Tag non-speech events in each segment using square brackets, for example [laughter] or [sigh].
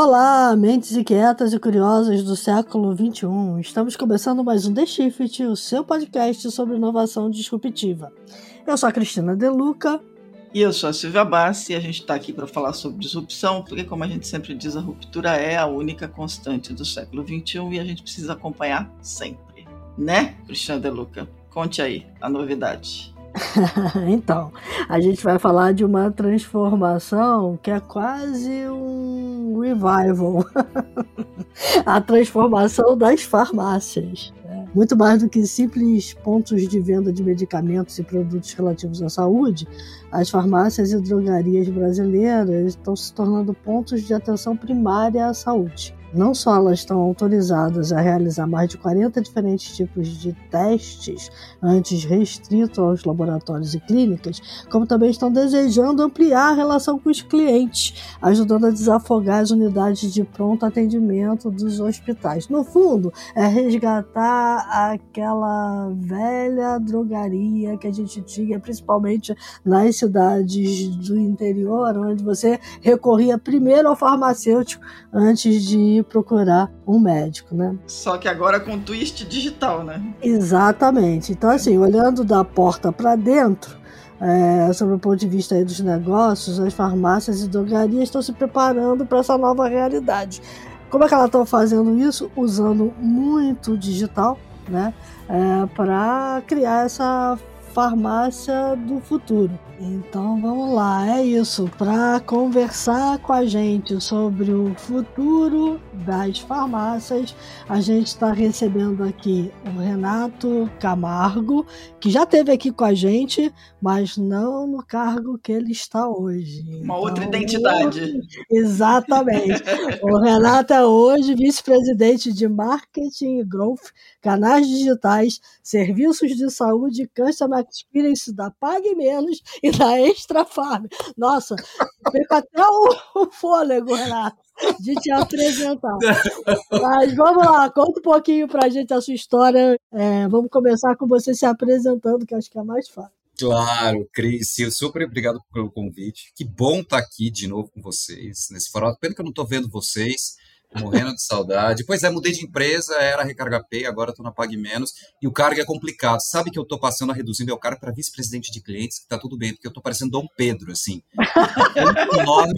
Olá, mentes inquietas e curiosas do século XXI. Estamos começando mais um The Shift, o seu podcast sobre inovação disruptiva. Eu sou a Cristina Deluca. E eu sou a Silvia Bassi e a gente está aqui para falar sobre disrupção, porque, como a gente sempre diz, a ruptura é a única constante do século XXI e a gente precisa acompanhar sempre. Né, Cristina Deluca? Conte aí a novidade. [laughs] então, a gente vai falar de uma transformação que é quase um revival [laughs] a transformação das farmácias. Né? Muito mais do que simples pontos de venda de medicamentos e produtos relativos à saúde, as farmácias e drogarias brasileiras estão se tornando pontos de atenção primária à saúde. Não só elas estão autorizadas a realizar mais de 40 diferentes tipos de testes, antes restrito aos laboratórios e clínicas, como também estão desejando ampliar a relação com os clientes, ajudando a desafogar as unidades de pronto atendimento dos hospitais. No fundo, é resgatar aquela velha drogaria que a gente tinha, principalmente nas cidades do interior, onde você recorria primeiro ao farmacêutico antes de ir procurar um médico, né? Só que agora com twist digital, né? Exatamente. Então, assim, olhando da porta para dentro, é, sobre o ponto de vista aí dos negócios, as farmácias e drogarias estão se preparando para essa nova realidade. Como é que elas estão fazendo isso? Usando muito digital, né? É, para criar essa farmácia do futuro. Então vamos lá, é isso. Para conversar com a gente sobre o futuro das farmácias, a gente está recebendo aqui o Renato Camargo, que já esteve aqui com a gente, mas não no cargo que ele está hoje. Uma então, outra identidade. [laughs] Exatamente. o Renato é hoje vice-presidente de Marketing e Growth, canais digitais, serviços de saúde e Customer Experience da Pague Menos [laughs] e da Extra Farm. Nossa, fica até o, o fôlego, Renato, de te apresentar. Mas vamos lá, conta um pouquinho pra gente a sua história. É, vamos começar com você se apresentando, que acho que é mais fácil. Claro, Cris, super obrigado pelo convite. Que bom estar aqui de novo com vocês nesse formato. Pena que eu não estou vendo vocês, morrendo de saudade. Pois é, mudei de empresa, era Recarga Pay, agora estou na Pague Menos, e o cargo é complicado. Sabe que eu estou passando a reduzir meu cargo para vice-presidente de clientes, que tá tudo bem, porque eu estou parecendo Dom Pedro, assim. [laughs] É nome...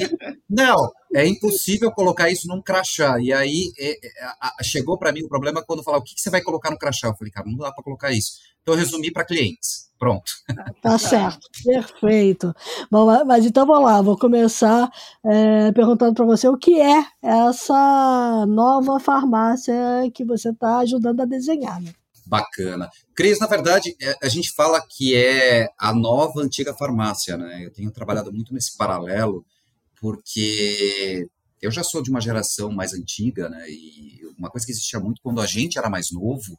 Não, é impossível colocar isso num crachá. E aí é, é, chegou para mim o problema quando falaram, o que, que você vai colocar no crachá? Eu falei, cara, não dá para colocar isso. Então eu resumi para clientes. Pronto. Tá certo, perfeito. Bom, mas então vamos lá, vou começar é, perguntando para você o que é essa nova farmácia que você está ajudando a desenhar. Né? Bacana. Cris, na verdade, é, a gente fala que é a nova antiga farmácia, né? Eu tenho trabalhado muito nesse paralelo, porque eu já sou de uma geração mais antiga, né? E uma coisa que existia muito quando a gente era mais novo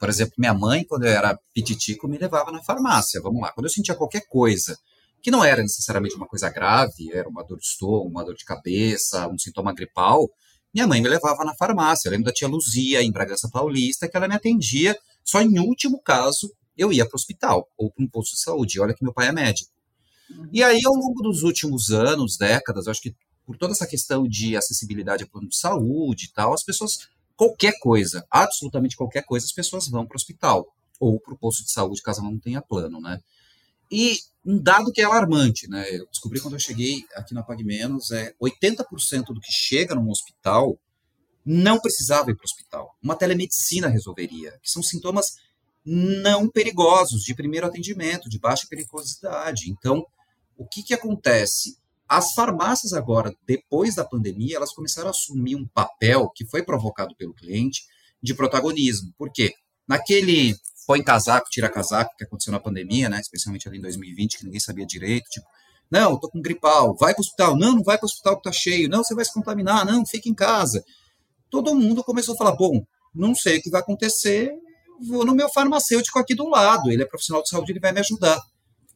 por exemplo, minha mãe, quando eu era pititico, me levava na farmácia. Vamos lá, quando eu sentia qualquer coisa, que não era necessariamente uma coisa grave, era uma dor de estômago, uma dor de cabeça, um sintoma gripal, minha mãe me levava na farmácia. Eu lembro da tia Luzia, em Bragança Paulista, que ela me atendia. Só em último caso, eu ia para o hospital ou para um posto de saúde. Olha que meu pai é médico. E aí, ao longo dos últimos anos, décadas, acho que por toda essa questão de acessibilidade a plano de saúde e tal, as pessoas qualquer coisa, absolutamente qualquer coisa, as pessoas vão para o hospital ou para o posto de saúde, caso não tenha plano, né? E um dado que é alarmante, né? Eu descobri quando eu cheguei aqui na Pag Menos, é 80% do que chega num hospital não precisava ir para o hospital. Uma telemedicina resolveria, que são sintomas não perigosos, de primeiro atendimento, de baixa periculosidade. Então, o que, que acontece? As farmácias agora, depois da pandemia, elas começaram a assumir um papel que foi provocado pelo cliente de protagonismo. Por quê? Naquele põe casaco, tira casaco que aconteceu na pandemia, né, especialmente ali em 2020, que ninguém sabia direito, tipo, não, tô com gripal, vai para o hospital, não, não vai para o hospital que tá cheio, não, você vai se contaminar, não, fica em casa. Todo mundo começou a falar, bom, não sei o que vai acontecer, vou no meu farmacêutico aqui do lado, ele é profissional de saúde, ele vai me ajudar.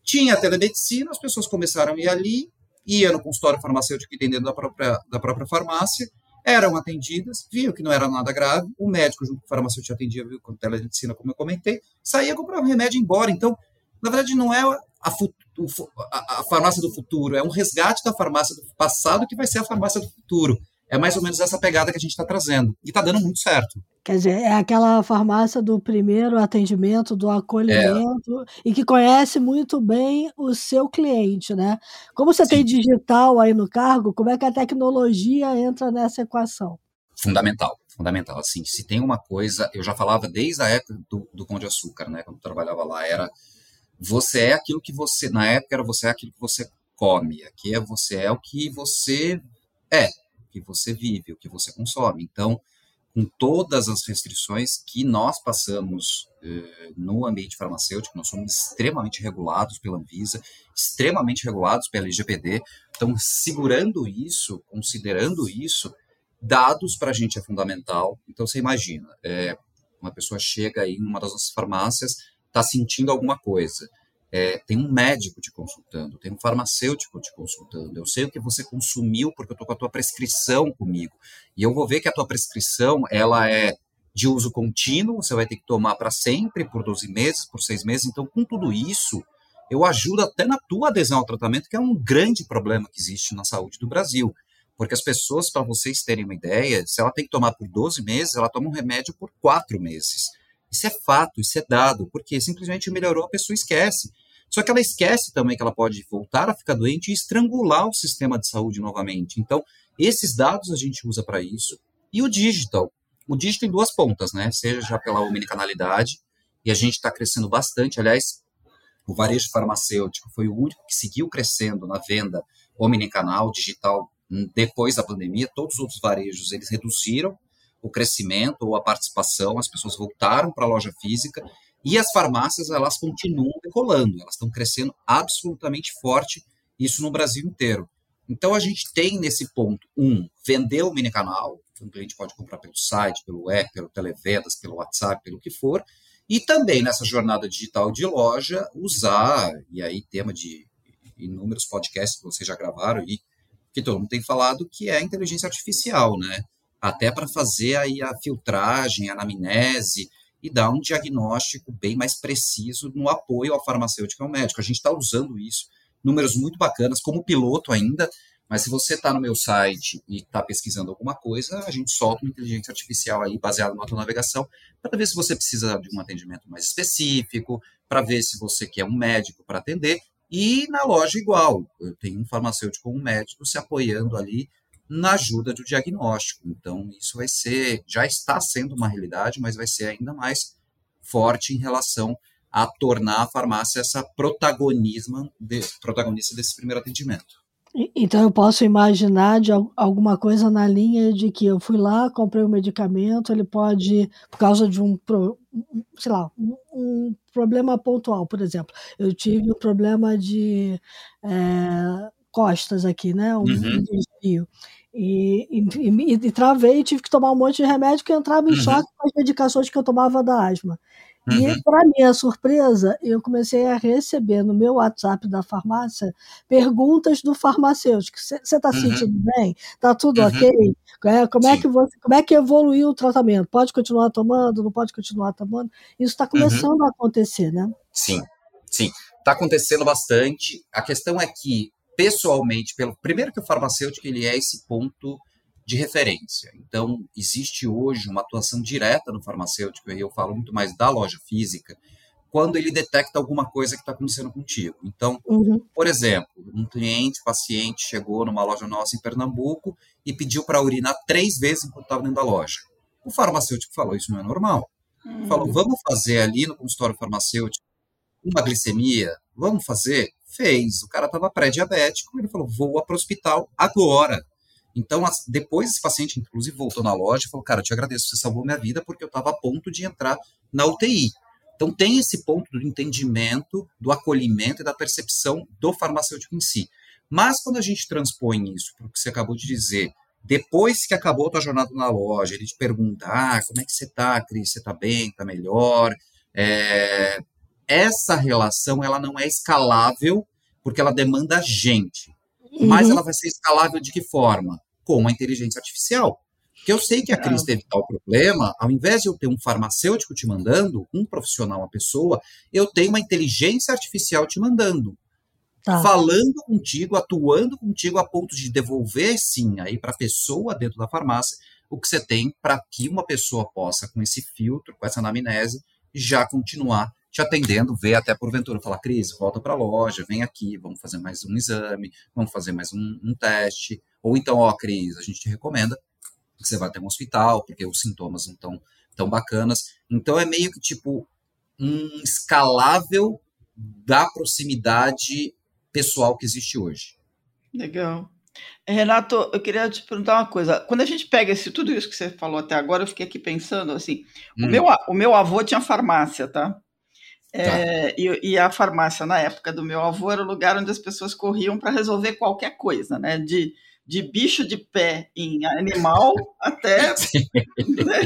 Tinha telemedicina, as pessoas começaram a ir ali, ia no consultório farmacêutico que tem dentro da própria, da própria farmácia, eram atendidas, viam que não era nada grave, o médico junto com o farmacêutico atendia, viu, com telemedicina, como eu comentei, saía comprar o remédio e embora. Então, na verdade, não é a, a, a, farmácia do futuro, é um resgate da farmácia do passado que vai ser a farmácia do futuro. É mais ou menos essa pegada que a gente está trazendo. E está dando muito certo. Quer dizer, é aquela farmácia do primeiro atendimento, do acolhimento, é. e que conhece muito bem o seu cliente, né? Como você Sim. tem digital aí no cargo, como é que a tecnologia entra nessa equação? Fundamental, fundamental. Assim, se tem uma coisa, eu já falava desde a época do, do Pão de Açúcar, né? Quando eu trabalhava lá, era você é aquilo que você, na época era você é aquilo que você come, aqui é você é o que você é, que você vive, o que você consome. Então, com todas as restrições que nós passamos eh, no ambiente farmacêutico, nós somos extremamente regulados pela Anvisa, extremamente regulados pela LGPD. Então, segurando isso, considerando isso, dados para a gente é fundamental. Então, você imagina, é, uma pessoa chega aí em uma das nossas farmácias, está sentindo alguma coisa é, tem um médico te consultando, tem um farmacêutico te consultando. Eu sei o que você consumiu porque eu estou com a tua prescrição comigo. E eu vou ver que a tua prescrição ela é de uso contínuo, você vai ter que tomar para sempre, por 12 meses, por 6 meses. Então, com tudo isso, eu ajudo até na tua adesão ao tratamento, que é um grande problema que existe na saúde do Brasil. Porque as pessoas, para vocês terem uma ideia, se ela tem que tomar por 12 meses, ela toma um remédio por 4 meses. Isso é fato, isso é dado, porque simplesmente melhorou, a pessoa esquece. Só que ela esquece também que ela pode voltar a ficar doente e estrangular o sistema de saúde novamente. Então, esses dados a gente usa para isso. E o digital? O digital tem duas pontas, né? Seja já pela omnicanalidade, e a gente está crescendo bastante. Aliás, o varejo farmacêutico foi o único que seguiu crescendo na venda omnicanal, digital, hum, depois da pandemia. Todos os outros varejos, eles reduziram o crescimento ou a participação, as pessoas voltaram para a loja física e as farmácias, elas continuam decolando, elas estão crescendo absolutamente forte, isso no Brasil inteiro. Então, a gente tem nesse ponto, um, vender o mini canal, que um cliente pode comprar pelo site, pelo app, pelo televendas, pelo WhatsApp, pelo que for, e também nessa jornada digital de loja, usar, e aí tema de inúmeros podcasts que vocês já gravaram e que todo mundo tem falado, que é a inteligência artificial, né? Até para fazer aí a filtragem, a anamnese, e dar um diagnóstico bem mais preciso no apoio ao farmacêutico e ao médico. A gente está usando isso, números muito bacanas, como piloto ainda, mas se você está no meu site e está pesquisando alguma coisa, a gente solta uma inteligência artificial aí baseada na tua navegação para ver se você precisa de um atendimento mais específico, para ver se você quer um médico para atender. E na loja igual, eu tenho um farmacêutico ou um médico se apoiando ali na ajuda do diagnóstico. Então, isso vai ser, já está sendo uma realidade, mas vai ser ainda mais forte em relação a tornar a farmácia essa protagonismo de, protagonista desse primeiro atendimento. Então eu posso imaginar de alguma coisa na linha de que eu fui lá, comprei um medicamento, ele pode, por causa de um, sei lá, um, um problema pontual, por exemplo, eu tive um problema de é, costas aqui, né? Um, uhum. desvio. E, e, e, travei e tive que tomar um monte de remédio que entrava em uhum. choque com as medicações que eu tomava da asma. Uhum. E, para minha surpresa, eu comecei a receber no meu WhatsApp da farmácia perguntas do farmacêutico. Você está uhum. sentindo bem? Está tudo uhum. ok? É, como, é que você, como é que evoluiu o tratamento? Pode continuar tomando? Não pode continuar tomando? Isso está uhum. começando a acontecer, né? Sim, sim. Está acontecendo bastante. A questão é que pessoalmente, pelo primeiro que o farmacêutico ele é esse ponto de referência. Então, existe hoje uma atuação direta no farmacêutico, e eu falo muito mais da loja física, quando ele detecta alguma coisa que está acontecendo contigo. Então, uhum. por exemplo, um cliente, paciente, chegou numa loja nossa em Pernambuco e pediu para urinar três vezes enquanto estava dentro da loja. O farmacêutico falou: Isso não é normal. Uhum. Falou: Vamos fazer ali no consultório farmacêutico uma glicemia? Vamos fazer? Fez. O cara estava pré-diabético, ele falou: voa para o hospital agora. Então, depois esse paciente, inclusive, voltou na loja e falou: Cara, eu te agradeço, você salvou minha vida porque eu estava a ponto de entrar na UTI. Então, tem esse ponto do entendimento, do acolhimento e da percepção do farmacêutico em si. Mas, quando a gente transpõe isso para o que você acabou de dizer, depois que acabou a tua jornada na loja, ele te pergunta: ah, como é que você está, Cris? Você está bem? Está melhor? É, essa relação ela não é escalável porque ela demanda gente. Uhum. Mas ela vai ser escalável de que forma? Com a inteligência artificial. Que eu sei que a Cris teve tal problema, ao invés de eu ter um farmacêutico te mandando, um profissional, uma pessoa, eu tenho uma inteligência artificial te mandando. tá. falando contigo, atuando contigo a ponto de devolver, sim, aí para a pessoa dentro da farmácia o que você tem para que uma pessoa possa, com esse filtro, com essa anamnese, já continuar te atendendo, ver até porventura, falar, Cris, volta para a loja, vem aqui, vamos fazer mais um exame, vamos fazer mais um, um teste. Ou então, ó, Cris, a gente te recomenda que você vá até um hospital, porque os sintomas não estão tão bacanas. Então é meio que tipo um escalável da proximidade pessoal que existe hoje. Legal. Renato, eu queria te perguntar uma coisa. Quando a gente pega esse, tudo isso que você falou até agora, eu fiquei aqui pensando assim: hum. o, meu, o meu avô tinha farmácia, tá? É, tá. e, e, a farmácia, na época do meu avô, era o lugar onde as pessoas corriam para resolver qualquer coisa, né? De, de bicho de pé em animal [laughs] até. Né?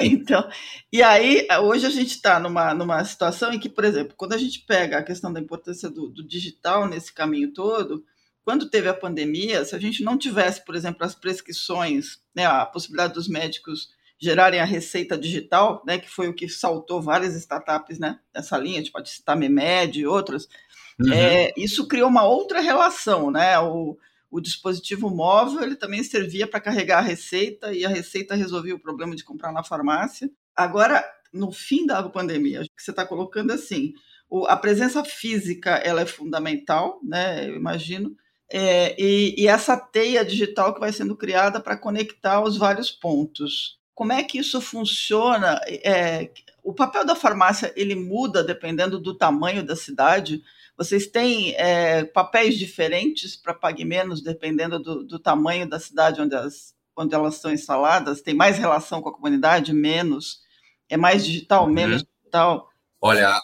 [laughs] então, e aí, hoje a gente está numa, numa situação em que, por exemplo, quando a gente pega a questão da importância do, do digital nesse caminho todo, quando teve a pandemia, se a gente não tivesse, por exemplo, as prescrições, né, a possibilidade dos médicos gerarem a receita digital, né, que foi o que saltou várias startups né, nessa linha, a gente pode citar Memed e outras, uhum. é, isso criou uma outra relação, né? O, o dispositivo móvel ele também servia para carregar a receita e a receita resolvia o problema de comprar na farmácia. Agora, no fim da pandemia, que você está colocando assim, o, a presença física ela é fundamental, né? Eu imagino. É, e, e, essa teia digital que vai sendo criada para conectar os vários pontos. Como é que isso funciona? É, o papel da farmácia ele muda dependendo do tamanho da cidade. Vocês têm é, papéis diferentes para pague menos dependendo do, do, tamanho da cidade onde, as, onde elas estão instaladas? Tem mais relação com a comunidade, menos? É mais digital, uhum. menos digital? Olha,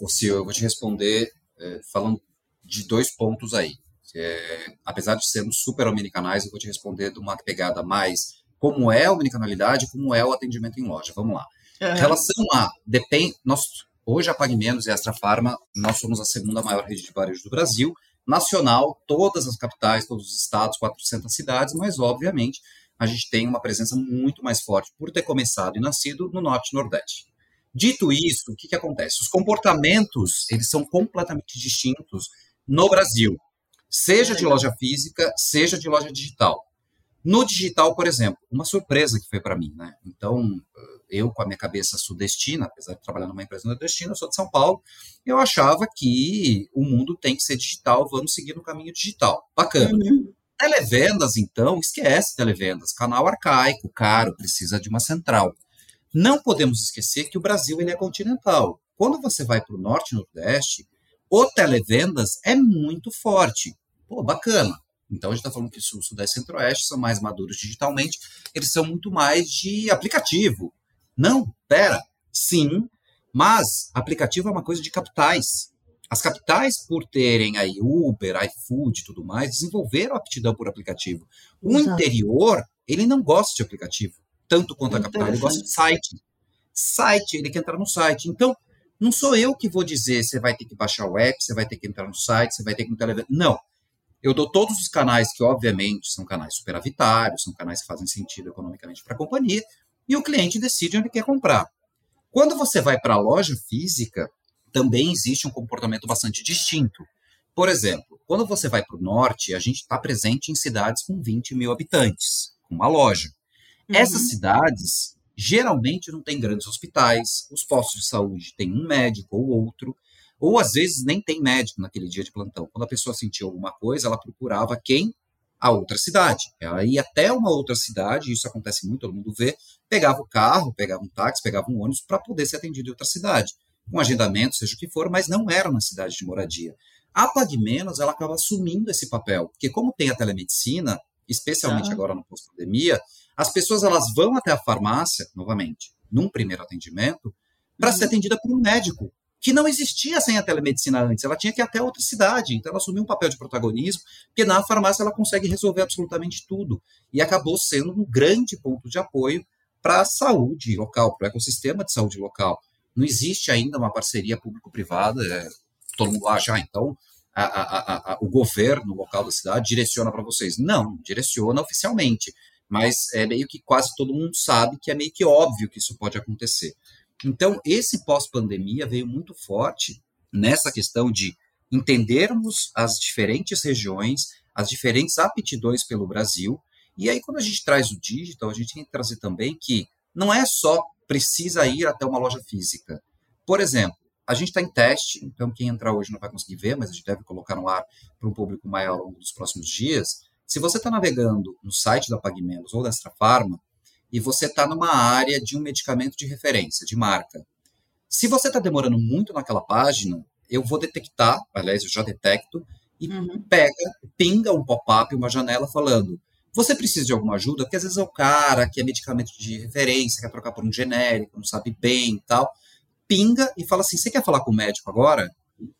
o eu vou te responder uh, falando de dois pontos aí. É, apesar de sermos super omnicanais, eu vou te responder de uma pegada mais como é a omnicanalidade, como é o atendimento em loja. Vamos lá. Uhum. Em relação a depende, nós hoje a Pague Menos e a Extra Farma, nós somos a segunda maior rede de varejo do Brasil, nacional, todas as capitais, todos os estados, 400 cidades, mas obviamente a gente tem uma presença muito mais forte por ter começado e nascido no norte e nordeste. Dito isso, o que, que acontece? Os comportamentos eles são completamente distintos no Brasil, seja de loja física, seja de loja digital. No digital, por exemplo, uma surpresa que foi para mim, né? Então, eu com a minha cabeça sudestina, apesar de trabalhar numa empresa nordestina, eu sou de São Paulo, eu achava que o mundo tem que ser digital, vamos seguir no caminho digital. Bacana. Uhum. Televendas, então, esquece televendas. Canal arcaico, caro, precisa de uma central. Não podemos esquecer que o Brasil ele é continental. Quando você vai para o norte e nordeste, o televendas é muito forte. Pô, bacana. Então a gente está falando que Sul, Sudeste e Centro-Oeste são mais maduros digitalmente, eles são muito mais de aplicativo. Não, pera, sim, mas aplicativo é uma coisa de capitais. As capitais, por terem aí Uber, iFood e tudo mais, desenvolveram aptidão por aplicativo. O Exato. interior, ele não gosta de aplicativo, tanto quanto a capital, ele gosta de site. Site, ele quer entrar no site. Então, não sou eu que vou dizer você vai ter que baixar o app, você vai ter que entrar no site, você vai ter que televisão. Não. Eu dou todos os canais que, obviamente, são canais superavitários, são canais que fazem sentido economicamente para a companhia, e o cliente decide onde quer comprar. Quando você vai para a loja física, também existe um comportamento bastante distinto. Por exemplo, quando você vai para o norte, a gente está presente em cidades com 20 mil habitantes, com uma loja. Uhum. Essas cidades geralmente não têm grandes hospitais, os postos de saúde têm um médico ou outro, ou às vezes nem tem médico naquele dia de plantão. Quando a pessoa sentia alguma coisa, ela procurava quem? A outra cidade. Ela ia até uma outra cidade, isso acontece muito, todo mundo vê, pegava o carro, pegava um táxi, pegava um ônibus para poder ser atendido em outra cidade. Com agendamento, seja o que for, mas não era na cidade de moradia. A Menos ela acaba assumindo esse papel, porque como tem a telemedicina, especialmente ah. agora no pós-pandemia, as pessoas elas vão até a farmácia, novamente, num primeiro atendimento, para uhum. ser atendida por um médico, que não existia sem a telemedicina antes. Ela tinha que ir até outra cidade, então ela assumiu um papel de protagonismo, porque na farmácia ela consegue resolver absolutamente tudo. E acabou sendo um grande ponto de apoio para a saúde local, para o ecossistema de saúde local. Não existe ainda uma parceria público-privada, é, todo mundo acha, ah, então a, a, a, o governo local da cidade direciona para vocês. Não, direciona oficialmente, mas é meio que quase todo mundo sabe que é meio que óbvio que isso pode acontecer. Então, esse pós-pandemia veio muito forte nessa questão de entendermos as diferentes regiões, as diferentes aptidões pelo Brasil. E aí, quando a gente traz o digital, a gente tem que trazer também que não é só precisa ir até uma loja física. Por exemplo, a gente está em teste, então quem entrar hoje não vai conseguir ver, mas a gente deve colocar no ar para um público maior ao longo dos próximos dias. Se você está navegando no site da PagMenos ou da Extra Farma e você está numa área de um medicamento de referência, de marca, se você está demorando muito naquela página, eu vou detectar, aliás, eu já detecto, e uhum. pega, pinga um pop-up, uma janela falando: você precisa de alguma ajuda? Porque às vezes é o cara que é medicamento de referência, quer trocar por um genérico, não sabe bem e tal pinga e fala assim: você quer falar com o médico agora?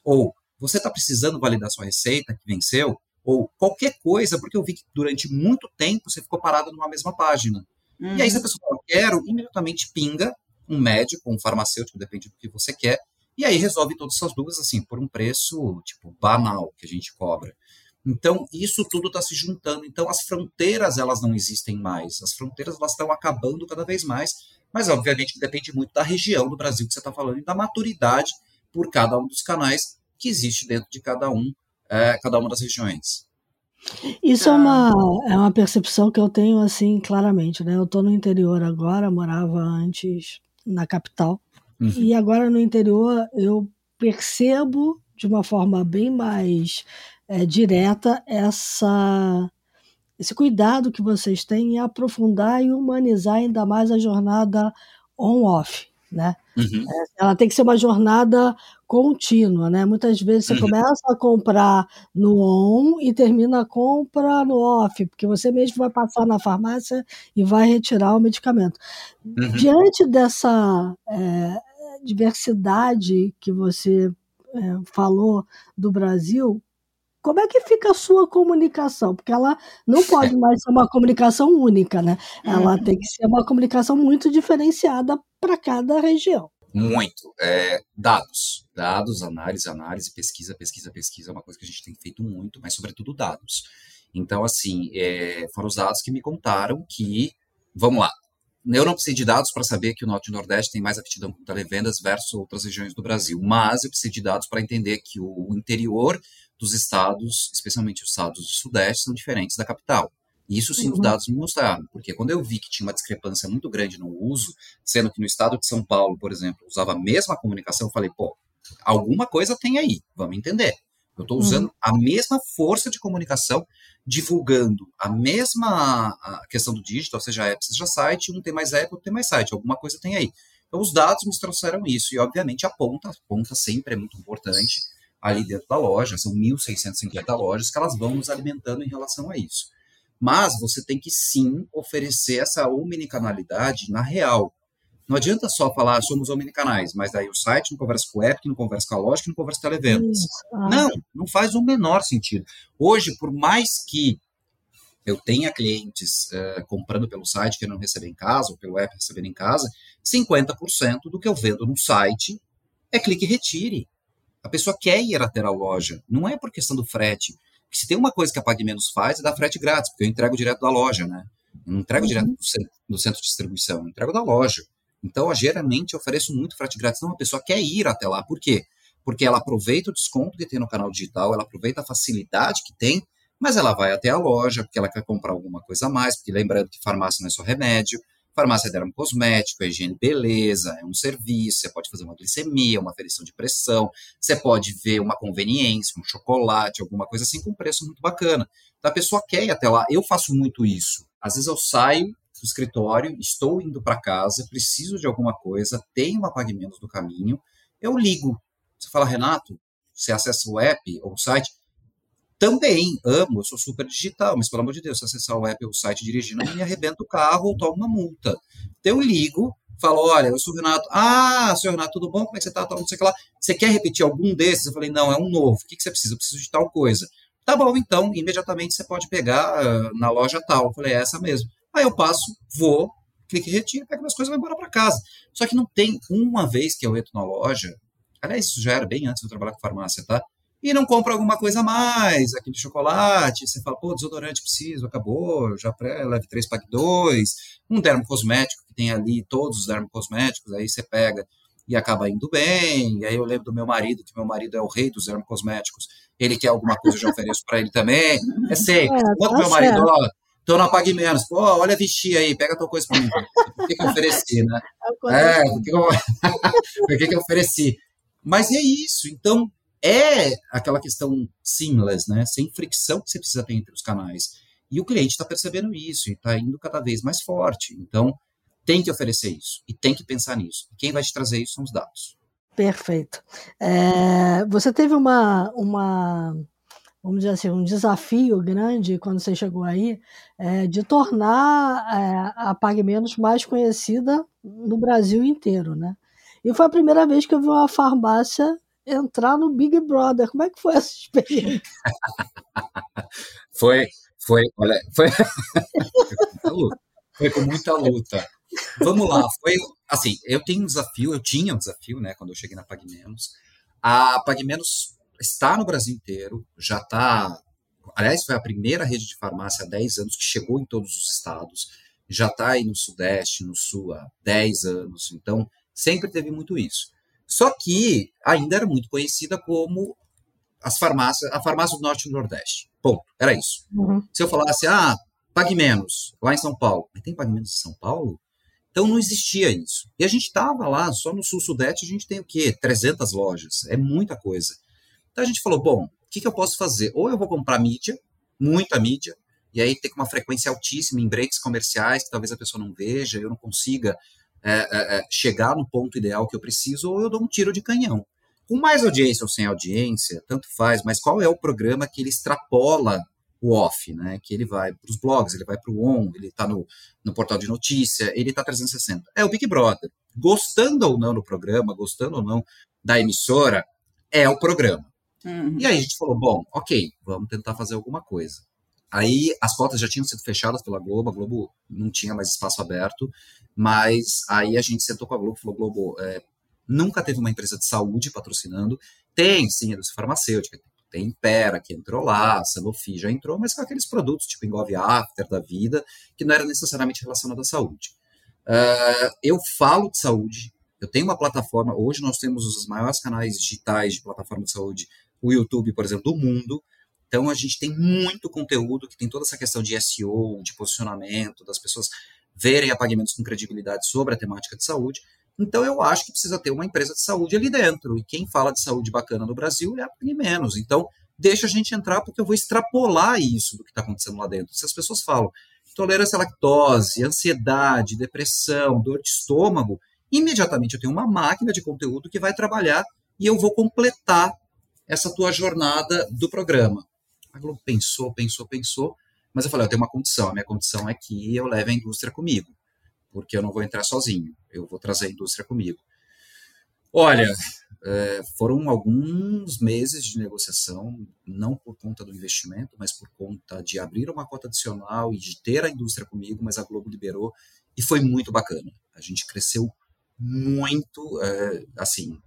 Ou você está precisando validar sua receita que venceu? Ou qualquer coisa, porque eu vi que durante muito tempo você ficou parado numa mesma página. Uhum. E aí, se a uhum. pessoa fala, quero, imediatamente pinga um médico, um farmacêutico, depende do que você quer, e aí resolve todas essas dúvidas, assim, por um preço, tipo, banal que a gente cobra. Então, isso tudo está se juntando. Então, as fronteiras, elas não existem mais. As fronteiras, elas estão acabando cada vez mais mas, obviamente, depende muito da região do Brasil que você está falando e da maturidade por cada um dos canais que existe dentro de cada um, é, cada uma das regiões. Isso é uma, é uma percepção que eu tenho assim claramente, né? Eu estou no interior agora, morava antes na capital, uhum. e agora no interior eu percebo de uma forma bem mais é, direta essa esse cuidado que vocês têm em aprofundar e humanizar ainda mais a jornada on-off, né? Uhum. É, ela tem que ser uma jornada contínua, né? Muitas vezes você uhum. começa a comprar no on e termina a compra no off, porque você mesmo vai passar na farmácia e vai retirar o medicamento. Uhum. Diante dessa é, diversidade que você é, falou do Brasil, como é que fica a sua comunicação? Porque ela não [laughs] pode mais ser uma comunicação única, né? Ela uhum. tem que ser uma comunicação muito diferenciada para cada região. Muito. É, dados. Dados, análise, análise, pesquisa, pesquisa, pesquisa é uma coisa que a gente tem feito muito, mas sobretudo dados. Então, assim, é, foram os dados que me contaram que, vamos lá, eu não precisei de dados para saber que o Norte e o Nordeste tem mais aptidão com televendas versus outras regiões do Brasil, mas eu precisei de dados para entender que o interior dos estados, especialmente os estados do Sudeste, são diferentes da capital. E isso sim os uhum. dados me mostraram, porque quando eu vi que tinha uma discrepância muito grande no uso, sendo que no estado de São Paulo, por exemplo, usava a mesma comunicação, eu falei, pô, alguma coisa tem aí, vamos entender. Eu estou usando uhum. a mesma força de comunicação, divulgando a mesma a questão do digital, seja app, seja site, um tem mais app, outro tem mais site, alguma coisa tem aí. Então os dados me trouxeram isso, e obviamente a ponta, a ponta sempre é muito importante, ali dentro da loja, são 1.650 lojas que elas vão nos alimentando em relação a isso. Mas você tem que sim oferecer essa omnicanalidade na real. Não adianta só falar somos omnicanais, mas daí o site não conversa com o app, não conversa com a loja, não conversa com televendas. Ah. Não, não faz o menor sentido. Hoje, por mais que eu tenha clientes uh, comprando pelo site que não recebem em casa, ou pelo app recebendo em casa, 50% do que eu vendo no site é clique e retire. A pessoa quer ir até a loja. Não é por questão do frete. Porque se tem uma coisa que a Pague Menos faz, é dar frete grátis, porque eu entrego direto da loja, né? Eu não entrego uhum. direto do centro, do centro, de distribuição, eu entrego da loja. Então, eu, geralmente, eu ofereço muito frete grátis. Não, a pessoa quer ir até lá. Por quê? Porque ela aproveita o desconto que tem no canal digital, ela aproveita a facilidade que tem, mas ela vai até a loja porque ela quer comprar alguma coisa a mais, porque lembrando que farmácia não é só remédio, Farmácia é um cosmético, é higiene beleza, é um serviço, você pode fazer uma glicemia, uma aferição de pressão, você pode ver uma conveniência, um chocolate, alguma coisa assim com preço muito bacana. Então a pessoa quer ir até lá. Eu faço muito isso. Às vezes eu saio do escritório, estou indo para casa, preciso de alguma coisa, tenho uma Pague Menos do caminho, eu ligo. Você fala, Renato, você acessa o app ou o site, também amo, eu sou super digital, mas pelo amor de Deus, se acessar o app ou o site dirigindo, me arrebenta o carro ou tomo uma multa. Então eu ligo, falo, olha, eu sou o Renato. Ah, seu Renato, tudo bom? Como é que você tá? Tal, não sei o que lá. Você quer repetir algum desses? Eu falei, não, é um novo. O que, que você precisa? Eu preciso de tal coisa. Tá bom, então, imediatamente você pode pegar uh, na loja tal. Eu falei, é essa mesmo. Aí eu passo, vou, clique em retiro, pego minhas coisas e vou embora para casa. Só que não tem uma vez que eu entro na loja, aliás, isso já era bem antes de eu trabalhar com farmácia, tá? E não compra alguma coisa a mais, aquele chocolate, você fala, pô, desodorante preciso, acabou, já pré, leve 3, pague 2, um dermocosmético que tem ali todos os dermocosméticos, aí você pega e acaba indo bem. E aí eu lembro do meu marido, que meu marido é o rei dos dermocosméticos. Ele quer alguma coisa, eu já ofereço para ele também. É sempre. É, Enquanto tá meu marido, ó, tô na Pague Menos. Pô, olha vestir aí, pega tua coisa para mim. Por que, que eu ofereci, né? [laughs] É, por que, que, eu... [laughs] por que, que eu ofereci? Mas é isso. Então, é aquela questão seamless, né? Sem fricção que você precisa ter entre os canais. E o cliente está percebendo isso e está indo cada vez mais forte. Então, tem que oferecer isso e tem que pensar nisso. Quem vai te trazer isso são os dados. Perfeito. É, você teve uma, uma, vamos dizer assim, um desafio grande quando você chegou aí é, de tornar é, a Pague Menos mais conhecida no Brasil inteiro, né? E foi a primeira vez que eu vi uma farmácia entrar no Big Brother. Como é que foi essa experiência? [laughs] foi, foi, olha, foi, foi com muita luta. Vamos lá, foi assim, eu tenho um desafio, eu tinha um desafio, né, quando eu cheguei na PagMenos. A PagMenos está no Brasil inteiro, já está, aliás, foi a primeira rede de farmácia há 10 anos que chegou em todos os estados, já está aí no Sudeste, no Sul há 10 anos, então sempre teve muito isso. Só que ainda era muito conhecida como as farmácias, a farmácia do Norte e do Nordeste. Ponto. Era isso. Uhum. Se eu falasse, ah, pague menos, lá em São Paulo. Mas tem pague menos em São Paulo? Então não existia isso. E a gente estava lá, só no Sul-Sudeste a gente tem o quê? 300 lojas. É muita coisa. Então a gente falou, bom, o que, que eu posso fazer? Ou eu vou comprar mídia, muita mídia, e aí tem uma frequência altíssima em breaks comerciais que talvez a pessoa não veja, eu não consiga é, é, é, chegar no ponto ideal que eu preciso, ou eu dou um tiro de canhão. Com mais audiência ou sem audiência, tanto faz, mas qual é o programa que ele extrapola o off, né? Que ele vai para os blogs, ele vai para o on, ele está no, no portal de notícia, ele está 360. É o Big Brother. Gostando ou não do programa, gostando ou não da emissora, é o programa. Uhum. E aí a gente falou, bom, ok, vamos tentar fazer alguma coisa. Aí as cotas já tinham sido fechadas pela Globo, a Globo não tinha mais espaço aberto, mas aí a gente sentou com a Globo e falou, Globo, é, nunca teve uma empresa de saúde patrocinando, tem sim a indústria farmacêutica, tem Impera que entrou lá, Sanofi já entrou, mas com aqueles produtos tipo Engove After da vida, que não era necessariamente relacionado à saúde. Uh, eu falo de saúde, eu tenho uma plataforma, hoje nós temos os maiores canais digitais de plataforma de saúde, o YouTube, por exemplo, do mundo, então a gente tem muito conteúdo que tem toda essa questão de SEO, de posicionamento, das pessoas verem a pagamentos com credibilidade sobre a temática de saúde. Então eu acho que precisa ter uma empresa de saúde ali dentro. E quem fala de saúde bacana no Brasil é a menos. Então deixa a gente entrar porque eu vou extrapolar isso do que está acontecendo lá dentro. Se as pessoas falam intolerância à lactose, ansiedade, depressão, dor de estômago, imediatamente eu tenho uma máquina de conteúdo que vai trabalhar e eu vou completar essa tua jornada do programa. A Globo pensou, pensou, pensou, mas eu falei, eu tenho uma condição, a minha condição é que eu leve a indústria comigo porque eu não vou entrar sozinho, eu vou trazer a indústria comigo. Olha, é, foram alguns meses de negociação, não por conta do investimento, mas por conta de abrir uma cota adicional e de ter a indústria comigo, mas a Globo liberou e foi muito bacana. A gente cresceu muito, é, assim,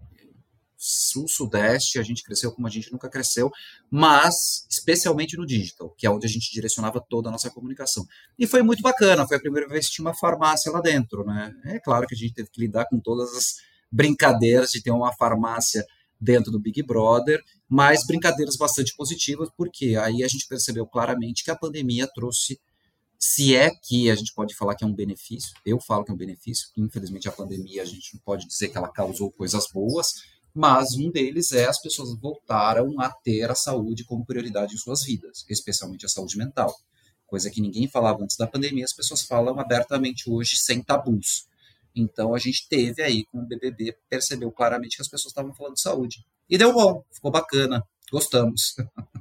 sul-sudeste, a gente cresceu como a gente nunca cresceu, mas especialmente no digital, que é onde a gente direcionava toda a nossa comunicação. E foi muito bacana, foi a primeira vez que tinha uma farmácia lá dentro, né? É claro que a gente teve que lidar com todas as brincadeiras de ter uma farmácia dentro do Big Brother, mas brincadeiras bastante positivas, porque aí a gente percebeu claramente que a pandemia trouxe se é que a gente pode falar que é um benefício, eu falo que é um benefício, infelizmente a pandemia a gente não pode dizer que ela causou coisas boas, mas um deles é as pessoas voltaram a ter a saúde como prioridade em suas vidas, especialmente a saúde mental. Coisa que ninguém falava antes da pandemia, as pessoas falam abertamente hoje sem tabus. Então a gente teve aí com o BBB, percebeu claramente que as pessoas estavam falando de saúde. E deu bom, ficou bacana, gostamos. [laughs]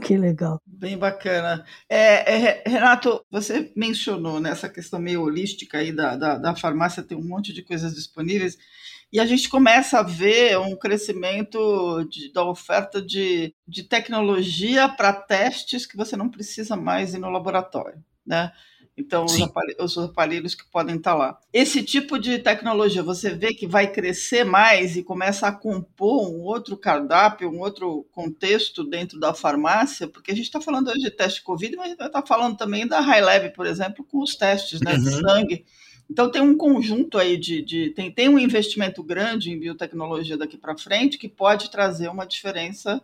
Que legal. Bem bacana. É, é, Renato, você mencionou nessa questão meio holística aí da, da, da farmácia, tem um monte de coisas disponíveis. E a gente começa a ver um crescimento de, da oferta de, de tecnologia para testes que você não precisa mais ir no laboratório, né? Então, os aparelhos, os aparelhos, que podem estar lá. Esse tipo de tecnologia, você vê que vai crescer mais e começa a compor um outro cardápio, um outro contexto dentro da farmácia, porque a gente está falando hoje de teste Covid, mas a gente está falando também da High Lab, por exemplo, com os testes né, uhum. de sangue Então tem um conjunto aí de, de tem, tem um investimento grande em biotecnologia daqui para frente que pode trazer uma diferença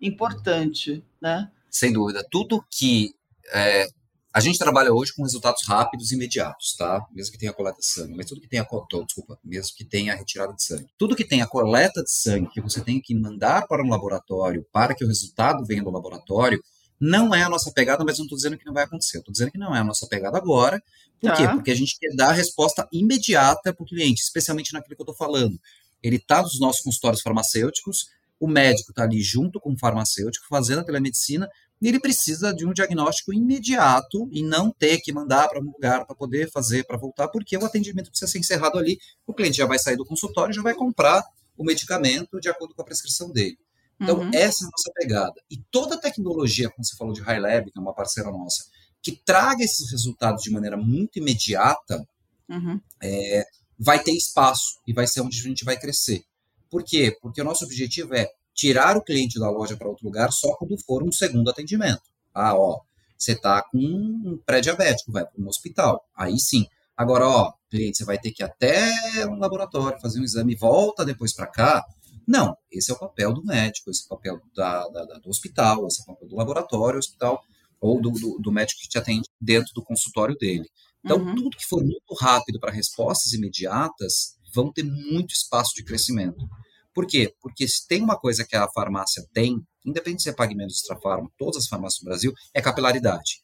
importante, né? Sem dúvida. Tudo que é, a gente trabalha hoje com resultados rápidos e imediatos, tá? Mesmo que tenha coleta de sangue, mas tudo que tenha, desculpa, mesmo que tenha retirada de sangue. Tudo que tenha coleta de sangue que você tem que mandar para um laboratório para que o resultado venha do laboratório, não é a nossa pegada, mas não estou dizendo que não vai acontecer. Estou dizendo que não é a nossa pegada agora. Por tá. quê? Porque a gente quer dar a resposta imediata para o cliente, especialmente naquilo que eu estou falando. Ele está nos nossos consultórios farmacêuticos, o médico está ali junto com o farmacêutico, fazendo a telemedicina, ele precisa de um diagnóstico imediato e não ter que mandar para um lugar para poder fazer, para voltar, porque o atendimento precisa ser encerrado ali. O cliente já vai sair do consultório e já vai comprar o medicamento de acordo com a prescrição dele. Então, uhum. essa é a nossa pegada. E toda a tecnologia, como você falou de High Lab, que é uma parceira nossa, que traga esses resultados de maneira muito imediata, uhum. é, vai ter espaço e vai ser onde a gente vai crescer. Por quê? Porque o nosso objetivo é tirar o cliente da loja para outro lugar só quando for um segundo atendimento. Ah, ó, você está com um pré-diabético, vai para um hospital. Aí sim. Agora, ó, cliente, você vai ter que ir até um laboratório, fazer um exame e volta depois para cá. Não, esse é o papel do médico, esse é o papel da, da, da, do hospital, esse é o papel do laboratório, hospital, ou do, do, do, médico que te atende dentro do consultório dele. Então, uhum. tudo que for muito rápido para respostas imediatas vão ter muito espaço de crescimento. Por quê? Porque se tem uma coisa que a farmácia tem, independente se é Pagamentos Extrafarma, todas as farmácias do Brasil, é capilaridade.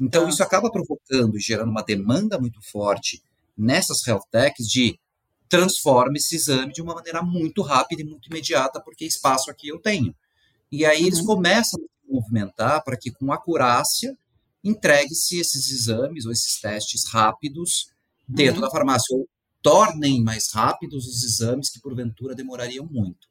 Então, ah. isso acaba provocando e gerando uma demanda muito forte nessas health techs de transforme esse exame de uma maneira muito rápida e muito imediata, porque espaço aqui eu tenho. E aí eles uhum. começam a se movimentar para que, com acurácia, entregue-se esses exames ou esses testes rápidos dentro uhum. da farmácia, ou tornem mais rápidos os exames que porventura demorariam muito.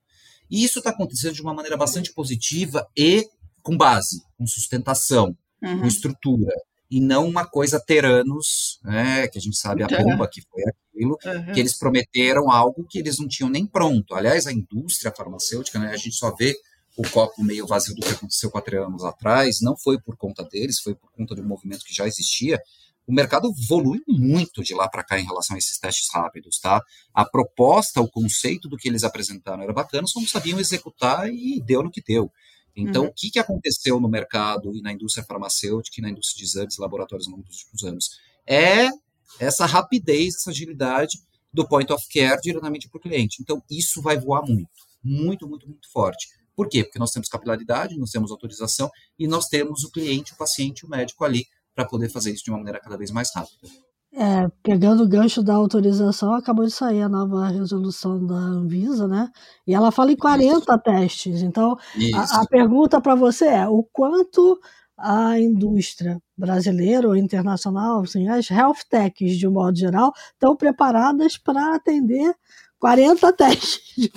E isso está acontecendo de uma maneira bastante positiva e com base, com sustentação, uhum. com estrutura, e não uma coisa teranos, né, que a gente sabe a bomba que foi aquilo, uhum. que eles prometeram algo que eles não tinham nem pronto. Aliás, a indústria farmacêutica, né, a gente só vê o copo meio vazio do que aconteceu quatro anos atrás, não foi por conta deles, foi por conta de um movimento que já existia, o mercado evolui muito de lá para cá em relação a esses testes rápidos, tá? A proposta, o conceito do que eles apresentaram era bacana, só não sabiam executar e deu no que deu. Então, uhum. o que, que aconteceu no mercado e na indústria farmacêutica e na indústria de exames e laboratórios nos últimos anos? É essa rapidez, essa agilidade do point of care diretamente para o cliente. Então, isso vai voar muito, muito, muito, muito forte. Por quê? Porque nós temos capilaridade, nós temos autorização e nós temos o cliente, o paciente, o médico ali para poder fazer isso de uma maneira cada vez mais rápida. É, pegando o gancho da autorização, acabou de sair a nova resolução da Anvisa, né? E ela fala em 40 isso. testes. Então, a, a, pergunta para você é: o quanto a indústria brasileira ou internacional, assim, as health techs, de um modo geral, estão preparadas para atender 40 testes.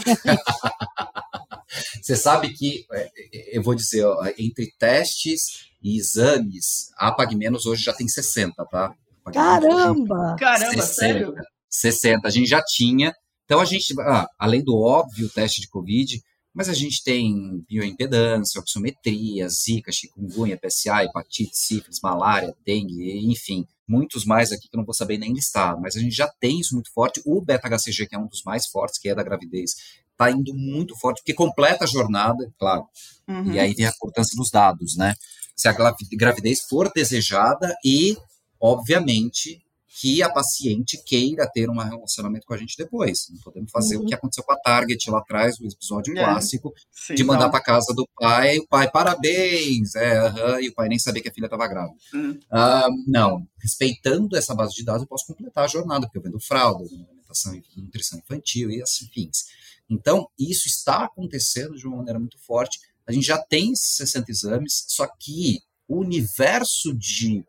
Você sabe que, é, é, eu vou dizer, ó, entre testes e exames, a PagMenos hoje já tem 60, tá? Caramba! Caramba, 60, sério? 60. A gente já tinha. Então a gente, ah, além do óbvio teste de Covid, mas a gente tem bioimpedância, oxometria, zika, chikungunya, PSA, hepatite, sífilis, malária, dengue, enfim, muitos mais aqui que eu não vou saber nem listar, mas a gente já tem isso muito forte. O beta-HCG, que é um dos mais fortes, que é da gravidez, está indo muito forte, porque completa a jornada, claro. Uhum. E aí tem a importância dos dados, né? Se a gravidez for desejada e, obviamente, que a paciente queira ter um relacionamento com a gente depois. Não podemos fazer uhum. o que aconteceu com a Target lá atrás, o episódio é. clássico, Sim, de mandar para casa do pai, o pai, parabéns, é, uhum, e o pai nem sabia que a filha estava grávida. Uhum. Uh, não, respeitando essa base de dados, eu posso completar a jornada, porque eu vendo fralda, alimentação e nutrição infantil e assim, fins. Então, isso está acontecendo de uma maneira muito forte. A gente já tem esses 60 exames, só que o universo de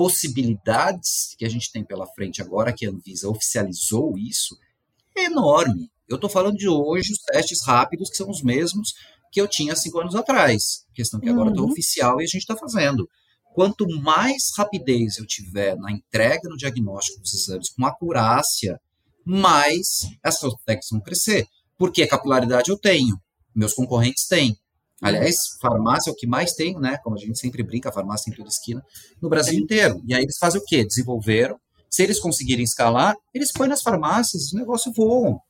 possibilidades que a gente tem pela frente agora que a Anvisa oficializou isso é enorme. Eu estou falando de hoje os testes rápidos, que são os mesmos que eu tinha cinco anos atrás. Questão que agora está uhum. oficial e a gente está fazendo. Quanto mais rapidez eu tiver na entrega no diagnóstico dos exames com acurácia, mais essas técnicas vão crescer. Porque a capilaridade eu tenho, meus concorrentes têm. Aliás, farmácia é o que mais tem, né? Como a gente sempre brinca, farmácia em toda esquina, no Brasil inteiro. E aí eles fazem o quê? Desenvolveram Se eles conseguirem escalar, eles põem nas farmácias, o negócio voa.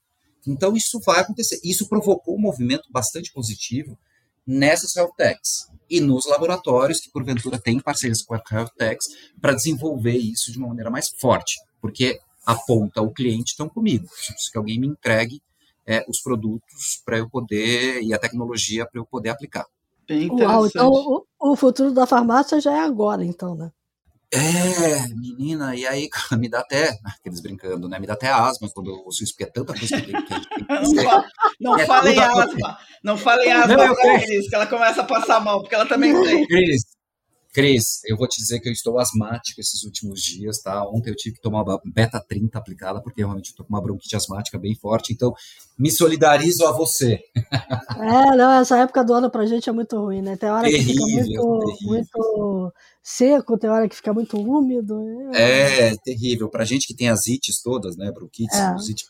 Então, isso vai acontecer. Isso provocou um movimento bastante positivo nessas health techs e nos laboratórios que, porventura, têm parcerias com a health techs para desenvolver isso de uma maneira mais forte, porque aponta o cliente estão comigo. Preciso que alguém me entregue é, os produtos para eu poder e a tecnologia para eu poder aplicar. Bem Uau, então o, o futuro da farmácia já é agora, então, né? É, menina, e aí [laughs] me dá até, aqueles brincando, né? Me dá até asma quando eu ouço isso, porque é tanta coisa que, que a gente tem que fazer. Não, é fala em asma, não fala em asma não, pra Cris, que ela começa a passar mal, porque ela também tem. Cris, Cris, eu vou te dizer que eu estou asmático esses últimos dias, tá? Ontem eu tive que tomar uma beta 30 aplicada, porque realmente eu tô com uma bronquite asmática bem forte, então me solidarizo a você. [laughs] É, não, essa época do ano pra gente é muito ruim, né? Tem hora terrível, que fica muito, muito seco, tem hora que fica muito úmido. É, é terrível. Pra gente que tem as ites todas, né? Bronquites, é. sinusite,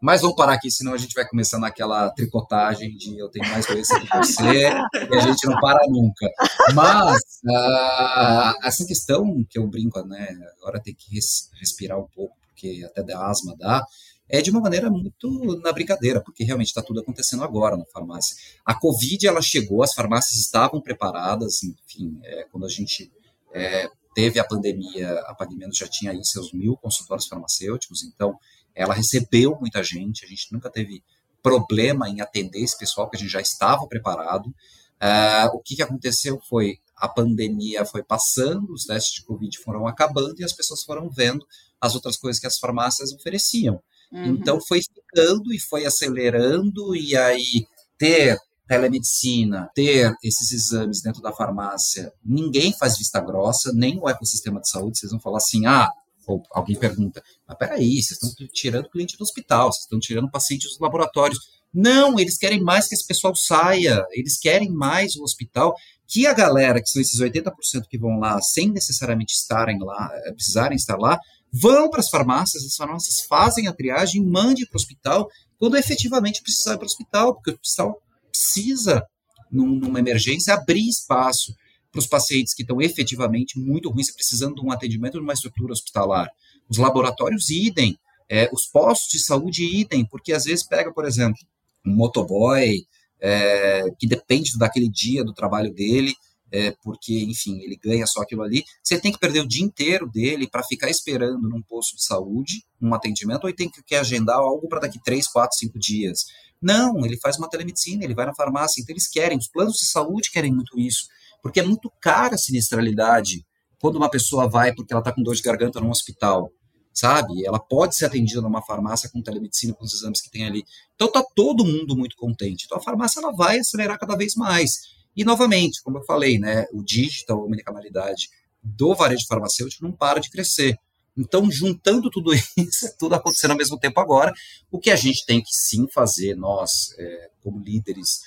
mas vamos parar aqui, senão a gente vai começar naquela tricotagem de eu tenho mais doença que você e a gente não para nunca. Mas uh, essa questão que eu brinco, né? Agora tem que res, respirar um pouco, porque até da asma dá é de uma maneira muito na brincadeira, porque realmente está tudo acontecendo agora na farmácia. A Covid ela chegou, as farmácias estavam preparadas, enfim, é, quando a gente é, teve a pandemia, a Pagamentos já tinha aí seus mil consultórios farmacêuticos, então ela recebeu muita gente, a gente nunca teve problema em atender esse pessoal, porque a gente já estava preparado. Uh, o que, que aconteceu foi a pandemia foi passando, os testes de Covid foram acabando e as pessoas foram vendo as outras coisas que as farmácias ofereciam. Uhum. Então foi ficando e foi acelerando, e aí ter telemedicina, ter esses exames dentro da farmácia, ninguém faz vista grossa, nem o ecossistema de saúde, vocês vão falar assim, ah, ou alguém pergunta, mas peraí, vocês estão tirando cliente do hospital, vocês estão tirando pacientes dos laboratórios. Não, eles querem mais que esse pessoal saia, eles querem mais o hospital, que a galera, que são esses 80% que vão lá sem necessariamente estarem lá, eh, precisarem estar lá, vão para as farmácias, as farmácias fazem a triagem, mandem para o hospital quando efetivamente precisar ir para o hospital, porque o hospital precisa, num, numa emergência, abrir espaço para os pacientes que estão efetivamente muito ruins, precisando de um atendimento numa estrutura hospitalar. Os laboratórios idem, é, os postos de saúde idem, porque às vezes pega, por exemplo, um motoboy é, que depende daquele dia do trabalho dele, é, porque, enfim, ele ganha só aquilo ali. Você tem que perder o dia inteiro dele para ficar esperando num posto de saúde, um atendimento, ou ele tem que, que agendar algo para daqui 3, 4, 5 dias. Não, ele faz uma telemedicina, ele vai na farmácia, então eles querem, os planos de saúde querem muito isso porque é muito cara a sinistralidade quando uma pessoa vai porque ela está com dor de garganta num hospital, sabe? Ela pode ser atendida numa farmácia com telemedicina, com os exames que tem ali. Então tá todo mundo muito contente. Então a farmácia ela vai acelerar cada vez mais. E novamente, como eu falei, né, o digital, a omnicanalidade do varejo farmacêutico não para de crescer. Então, juntando tudo isso, [laughs] tudo acontecendo ao mesmo tempo agora, o que a gente tem que sim fazer, nós, é, como líderes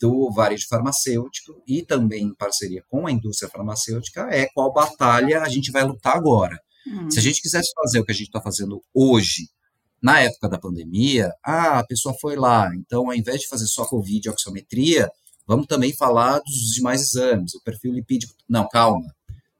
do varejo farmacêutico e também em parceria com a indústria farmacêutica é qual batalha a gente vai lutar agora. Hum. Se a gente quisesse fazer o que a gente está fazendo hoje, na época da pandemia, ah, a pessoa foi lá, então ao invés de fazer só Covid e oxiometria, vamos também falar dos demais exames, o perfil lipídico. Não, calma.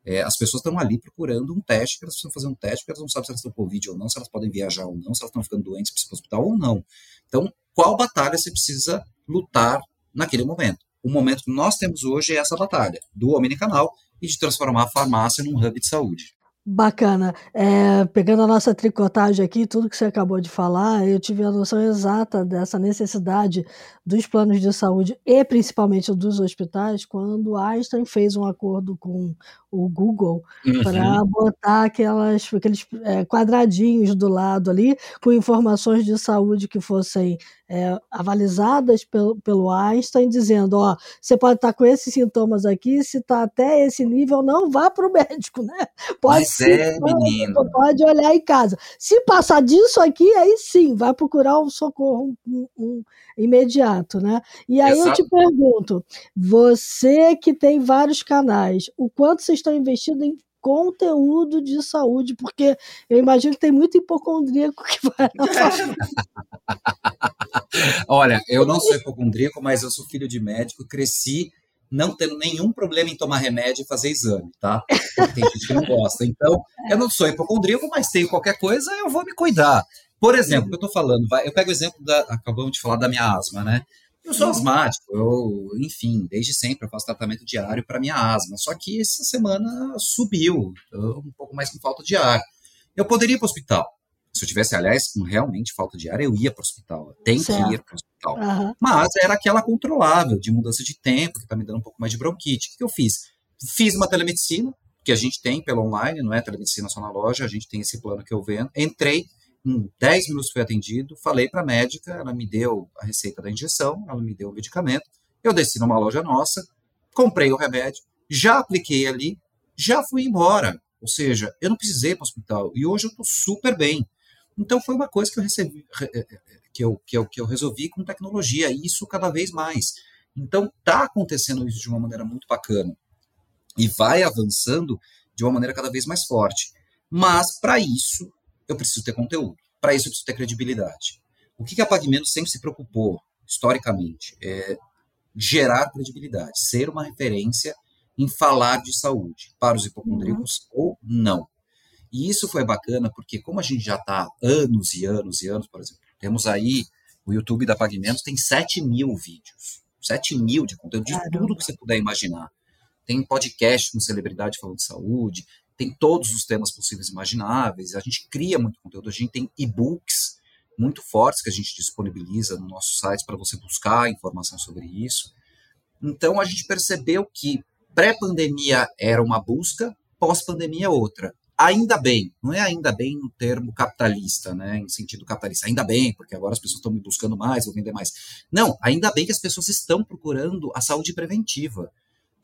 É, as pessoas estão ali procurando um teste, elas precisam fazer um teste, porque elas não sabem se elas estão com Covid ou não, se elas podem viajar ou não, se elas estão ficando doentes, precisam para o hospital ou não. Então, qual batalha você precisa lutar naquele momento. O momento que nós temos hoje é essa batalha do omnicanal e de transformar a farmácia num hub de saúde. Bacana. É, pegando a nossa tricotagem aqui, tudo que você acabou de falar, eu tive a noção exata dessa necessidade dos planos de saúde e principalmente dos hospitais quando Einstein fez um acordo com o Google uhum. para botar aquelas, aqueles é, quadradinhos do lado ali com informações de saúde que fossem é, avalizadas pelo, pelo Einstein, dizendo: ó, você pode estar com esses sintomas aqui, se está até esse nível, não vá para o [laughs] médico, né? Pode Sim, é, menino. Pode olhar em casa. Se passar disso aqui, aí sim, vai procurar um socorro um, um, imediato, né? E aí Exato. eu te pergunto: você que tem vários canais, o quanto vocês estão investindo em conteúdo de saúde, porque eu imagino que tem muito hipocondríaco que vai na [laughs] Olha, eu não sou hipocondríaco, mas eu sou filho de médico, cresci não tendo nenhum problema em tomar remédio e fazer exame, tá? Porque tem gente que não gosta. Então, eu não sou hipocondríaco, mas tenho qualquer coisa, eu vou me cuidar. Por exemplo, que eu estou falando, vai, eu pego o exemplo da. Acabamos de falar da minha asma, né? Eu sou asmático, eu, enfim, desde sempre eu faço tratamento diário para minha asma. Só que essa semana subiu, um pouco mais com falta de ar. Eu poderia ir para o hospital. Se eu tivesse, aliás, com realmente falta de ar, eu ia para o hospital. Tem que ir para o hospital. Uhum. Mas era aquela controlável, de mudança de tempo, que está me dando um pouco mais de bronquite. O que, que eu fiz? Fiz uma telemedicina, que a gente tem pelo online, não é telemedicina só na loja, a gente tem esse plano que eu vendo. Entrei, em 10 minutos fui atendido, falei para a médica, ela me deu a receita da injeção, ela me deu o medicamento, eu desci numa loja nossa, comprei o remédio, já apliquei ali, já fui embora. Ou seja, eu não precisei ir para o hospital. E hoje eu estou super bem. Então foi uma coisa que eu recebi, eh, eh, eh, que eu, que eu, que eu resolvi com tecnologia, e isso cada vez mais. Então está acontecendo isso de uma maneira muito bacana. E vai avançando de uma maneira cada vez mais forte. Mas, para isso, eu preciso ter conteúdo. Para isso, eu preciso ter credibilidade. O que, que a Pagmento sempre se preocupou, historicamente, é gerar credibilidade, ser uma referência em falar de saúde para os hipocondríacos uhum. ou não. E isso foi bacana porque, como a gente já está anos e anos e anos, por exemplo, temos aí o YouTube da Pagmentos, tem 7 mil vídeos. 7 mil de conteúdo, de tudo que você puder imaginar. Tem podcast com celebridade falando de saúde, tem todos os temas possíveis e imagináveis, a gente cria muito conteúdo, a gente tem e-books muito fortes que a gente disponibiliza no nosso site para você buscar informação sobre isso. Então a gente percebeu que pré-pandemia era uma busca, pós-pandemia outra. Ainda bem, não é ainda bem no termo capitalista, né, em sentido capitalista, ainda bem, porque agora as pessoas estão me buscando mais, vou vender mais. Não, ainda bem que as pessoas estão procurando a saúde preventiva.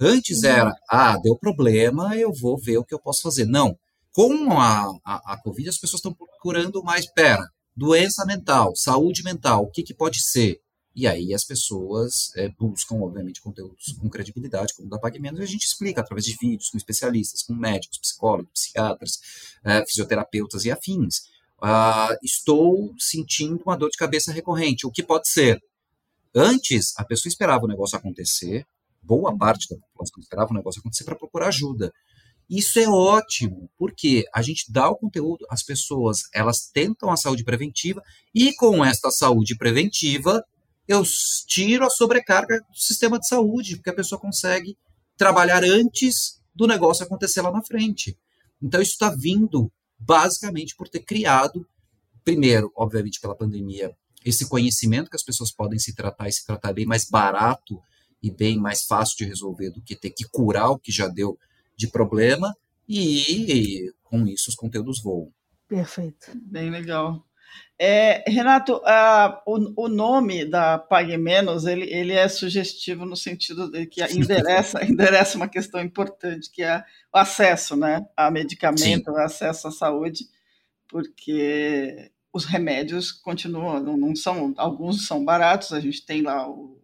Antes uhum. era, ah, deu problema, eu vou ver o que eu posso fazer. Não. Com a, a, a Covid, as pessoas estão procurando mais, pera, doença mental, saúde mental, o que, que pode ser? E aí as pessoas é, buscam, obviamente, conteúdos com credibilidade, como o da PagMenos, e a gente explica através de vídeos com especialistas, com médicos, psicólogos, psiquiatras, é, fisioterapeutas e afins. Ah, estou sentindo uma dor de cabeça recorrente. O que pode ser? Antes, a pessoa esperava o negócio acontecer, boa parte da população esperava o negócio acontecer para procurar ajuda. Isso é ótimo, porque a gente dá o conteúdo, as pessoas elas tentam a saúde preventiva e com esta saúde preventiva eu tiro a sobrecarga do sistema de saúde, porque a pessoa consegue trabalhar antes do negócio acontecer lá na frente. Então isso está vindo basicamente por ter criado, primeiro, obviamente pela pandemia, esse conhecimento que as pessoas podem se tratar e se tratar bem mais barato e bem mais fácil de resolver do que ter que curar o que já deu de problema, e com isso os conteúdos voam. Perfeito. Bem legal. É, Renato, o, o, nome da Pague Menos ele, ele é sugestivo no sentido de que endereça, [laughs] endereça uma questão importante, que é o acesso né, a medicamento, Sim. o acesso à saúde, porque os remédios continuam, não são, alguns são baratos, a gente tem lá o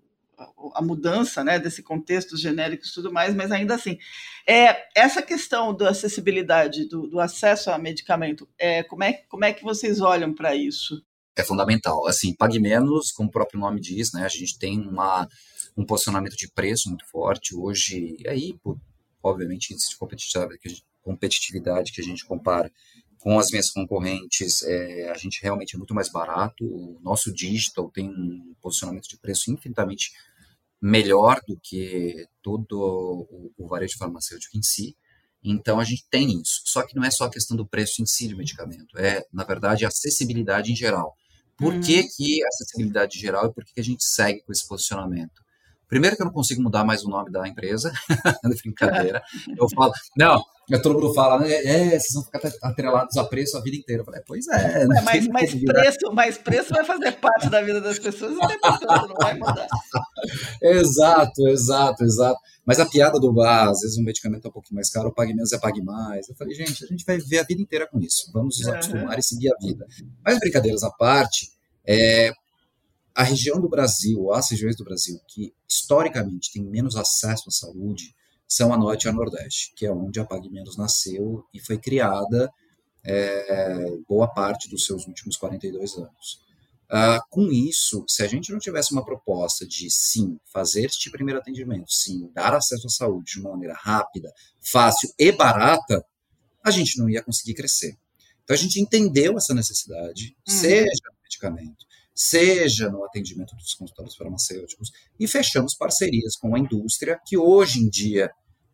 a mudança né, desse contexto genérico e tudo mais, mas ainda assim, é, essa questão da acessibilidade, do, do acesso a medicamento, é, como, é, como é que vocês olham para isso? É fundamental. Assim, pague menos, como o próprio nome diz, né, a gente tem uma, um posicionamento de preço muito forte. Hoje, aí, por, obviamente, índice de competitividade que, a gente, competitividade que a gente compara com as minhas concorrentes, é, a gente realmente é muito mais barato. O nosso digital tem um posicionamento de preço infinitamente melhor do que todo o, o varejo farmacêutico em si. Então a gente tem isso. Só que não é só a questão do preço em si do medicamento, é, na verdade, a acessibilidade em geral. Por uhum. que, que acessibilidade em geral e por que, que a gente segue com esse posicionamento? Primeiro que eu não consigo mudar mais o nome da empresa, [laughs] [laughs] brincadeira. Eu falo, não, todo mundo fala, né? É, vocês vão ficar atrelados a preço a vida inteira. Eu falei, pois é. é mas, [laughs] mas preço, mas preço vai fazer parte da vida das pessoas e não vai mudar. exato, exato, exato. Mas a piada do bar, às vezes um medicamento é um pouquinho mais caro, pague menos é pague mais. Eu falei, gente, a gente vai viver a vida inteira com isso. Vamos nos acostumar uhum. e seguir a vida. Mas brincadeiras à parte, é, a região do Brasil, as regiões do Brasil que historicamente têm menos acesso à saúde, são a Norte e a Nordeste, que é onde a Pague Menos nasceu e foi criada é, boa parte dos seus últimos 42 anos. Uh, com isso, se a gente não tivesse uma proposta de sim, fazer este primeiro atendimento, sim, dar acesso à saúde de uma maneira rápida, fácil e barata, a gente não ia conseguir crescer. Então a gente entendeu essa necessidade, uhum. seja no medicamento, seja no atendimento dos consultórios farmacêuticos, e fechamos parcerias com a indústria, que hoje em dia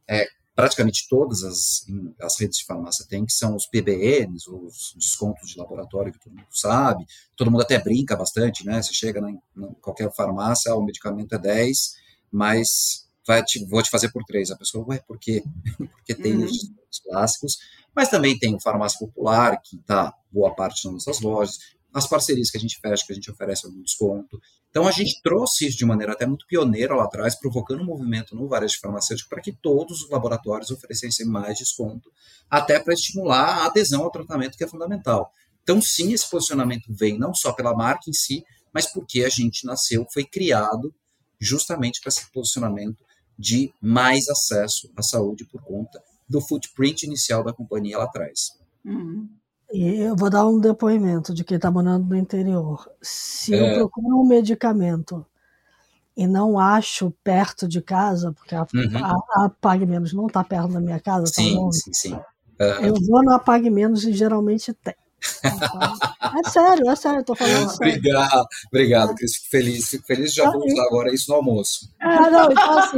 é praticamente todas as, as redes de farmácia têm, que são os PBNs, os descontos de laboratório que todo mundo sabe, todo mundo até brinca bastante, né? Você chega em qualquer farmácia, ah, o medicamento é 10, mas vai te, vou te fazer por 3. A pessoa, ué, por quê? [laughs] Porque tem uhum. os clássicos, mas também tem o farmácia popular, que está boa parte nas nossas lojas, as parcerias que a gente fecha, que a gente oferece algum desconto. Então, a gente trouxe isso de maneira até muito pioneira lá atrás, provocando um movimento no varejo farmacêutico para que todos os laboratórios oferecessem mais desconto, até para estimular a adesão ao tratamento, que é fundamental. Então, sim, esse posicionamento vem não só pela marca em si, mas porque a gente nasceu, foi criado justamente para esse posicionamento de mais acesso à saúde por conta do footprint inicial da companhia lá atrás. Uhum. E eu vou dar um depoimento de quem está morando no interior. Se é. eu procuro um medicamento e não acho perto de casa, porque a, uhum. a, a Pague Menos não está perto da minha casa, tá sim, longe, sim, sim. Eu vou no Apague Menos e geralmente tem. É sério, é sério, tô falando [laughs] sério. Obrigado, obrigado, Cris. Fico feliz, fico feliz. Já vou usar agora isso no almoço. É, não, então assim,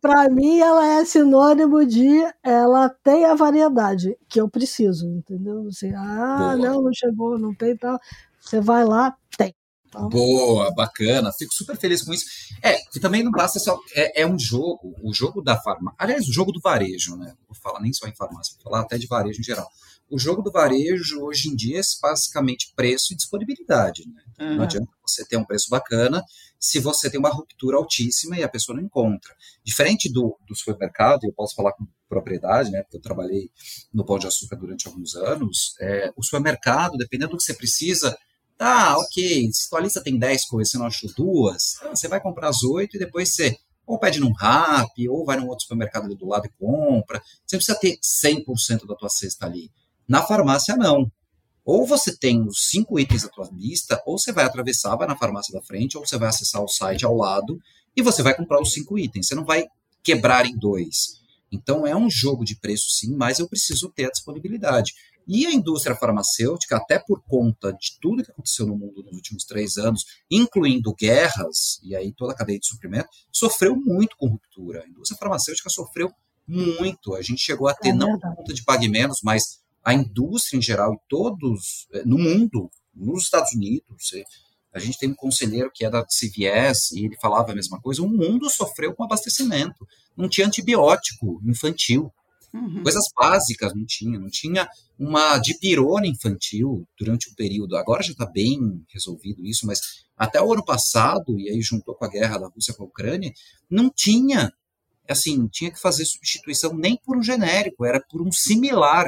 para mim ela é sinônimo de ela tem a variedade que eu preciso, entendeu? Assim, ah, Boa. não, não chegou, não tem tal. Você vai lá, tem. Então... Boa, bacana, fico super feliz com isso. É, que também não basta só. É, é um jogo, o jogo da farmácia. Aliás, o jogo do varejo, né? Vou falar nem só em farmácia, vou falar até de varejo em geral o jogo do varejo hoje em dia é basicamente preço e disponibilidade. Né? Uhum. Não adianta você ter um preço bacana se você tem uma ruptura altíssima e a pessoa não encontra. Diferente do, do supermercado, eu posso falar com propriedade, né, porque eu trabalhei no Pão de Açúcar durante alguns anos, é, o supermercado, dependendo do que você precisa, tá, ok, se tua lista tem 10 coisas, você não achou duas, tá, você vai comprar as oito e depois você ou pede num rap, ou vai num outro supermercado ali do lado e compra. Você precisa ter 100% da tua cesta ali. Na farmácia, não. Ou você tem os cinco itens da tua lista, ou você vai atravessar, vai na farmácia da frente, ou você vai acessar o site ao lado e você vai comprar os cinco itens. Você não vai quebrar em dois. Então é um jogo de preço sim, mas eu preciso ter a disponibilidade. E a indústria farmacêutica, até por conta de tudo que aconteceu no mundo nos últimos três anos, incluindo guerras, e aí toda a cadeia de suprimento, sofreu muito com ruptura. A indústria farmacêutica sofreu muito. A gente chegou a ter, é não por conta de pague menos, mas a indústria em geral e todos eh, no mundo, nos Estados Unidos, a gente tem um conselheiro que é da CVS e ele falava a mesma coisa, o mundo sofreu com abastecimento, não tinha antibiótico infantil, uhum. coisas básicas não tinha, não tinha uma dipirona infantil durante o período, agora já está bem resolvido isso, mas até o ano passado, e aí juntou com a guerra da Rússia com a Ucrânia, não tinha, assim, tinha que fazer substituição nem por um genérico, era por um similar,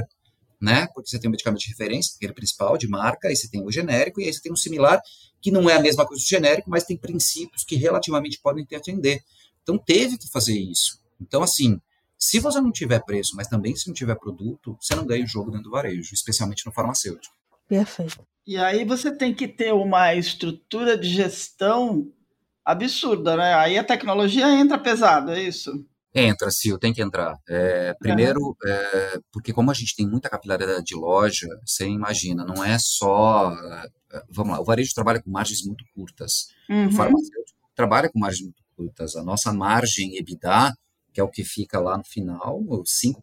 né? Porque você tem um medicamento de referência, aquele principal, de marca, aí você tem o genérico, e aí você tem um similar, que não é a mesma coisa do genérico, mas tem princípios que relativamente podem te atender. Então teve que fazer isso. Então, assim, se você não tiver preço, mas também se não tiver produto, você não ganha o jogo dentro do varejo, especialmente no farmacêutico. Perfeito. E aí você tem que ter uma estrutura de gestão absurda, né? Aí a tecnologia entra pesado, é isso? Entra, Sil, tem que entrar. É, primeiro, é, porque como a gente tem muita capilaridade de loja, você imagina, não é só. É, vamos lá, o varejo trabalha com margens muito curtas. Uhum. O farmacêutico trabalha com margens muito curtas. A nossa margem EBITDA que é o que fica lá no final, 5%,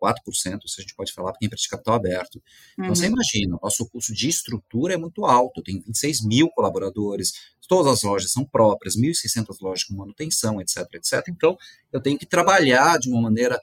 4%, se a gente pode falar, para quem pratica capital aberto. Então, uhum. você imagina, o nosso custo de estrutura é muito alto, tem 26 mil colaboradores, todas as lojas são próprias, 1.600 lojas com manutenção, etc, etc. Então, eu tenho que trabalhar de uma maneira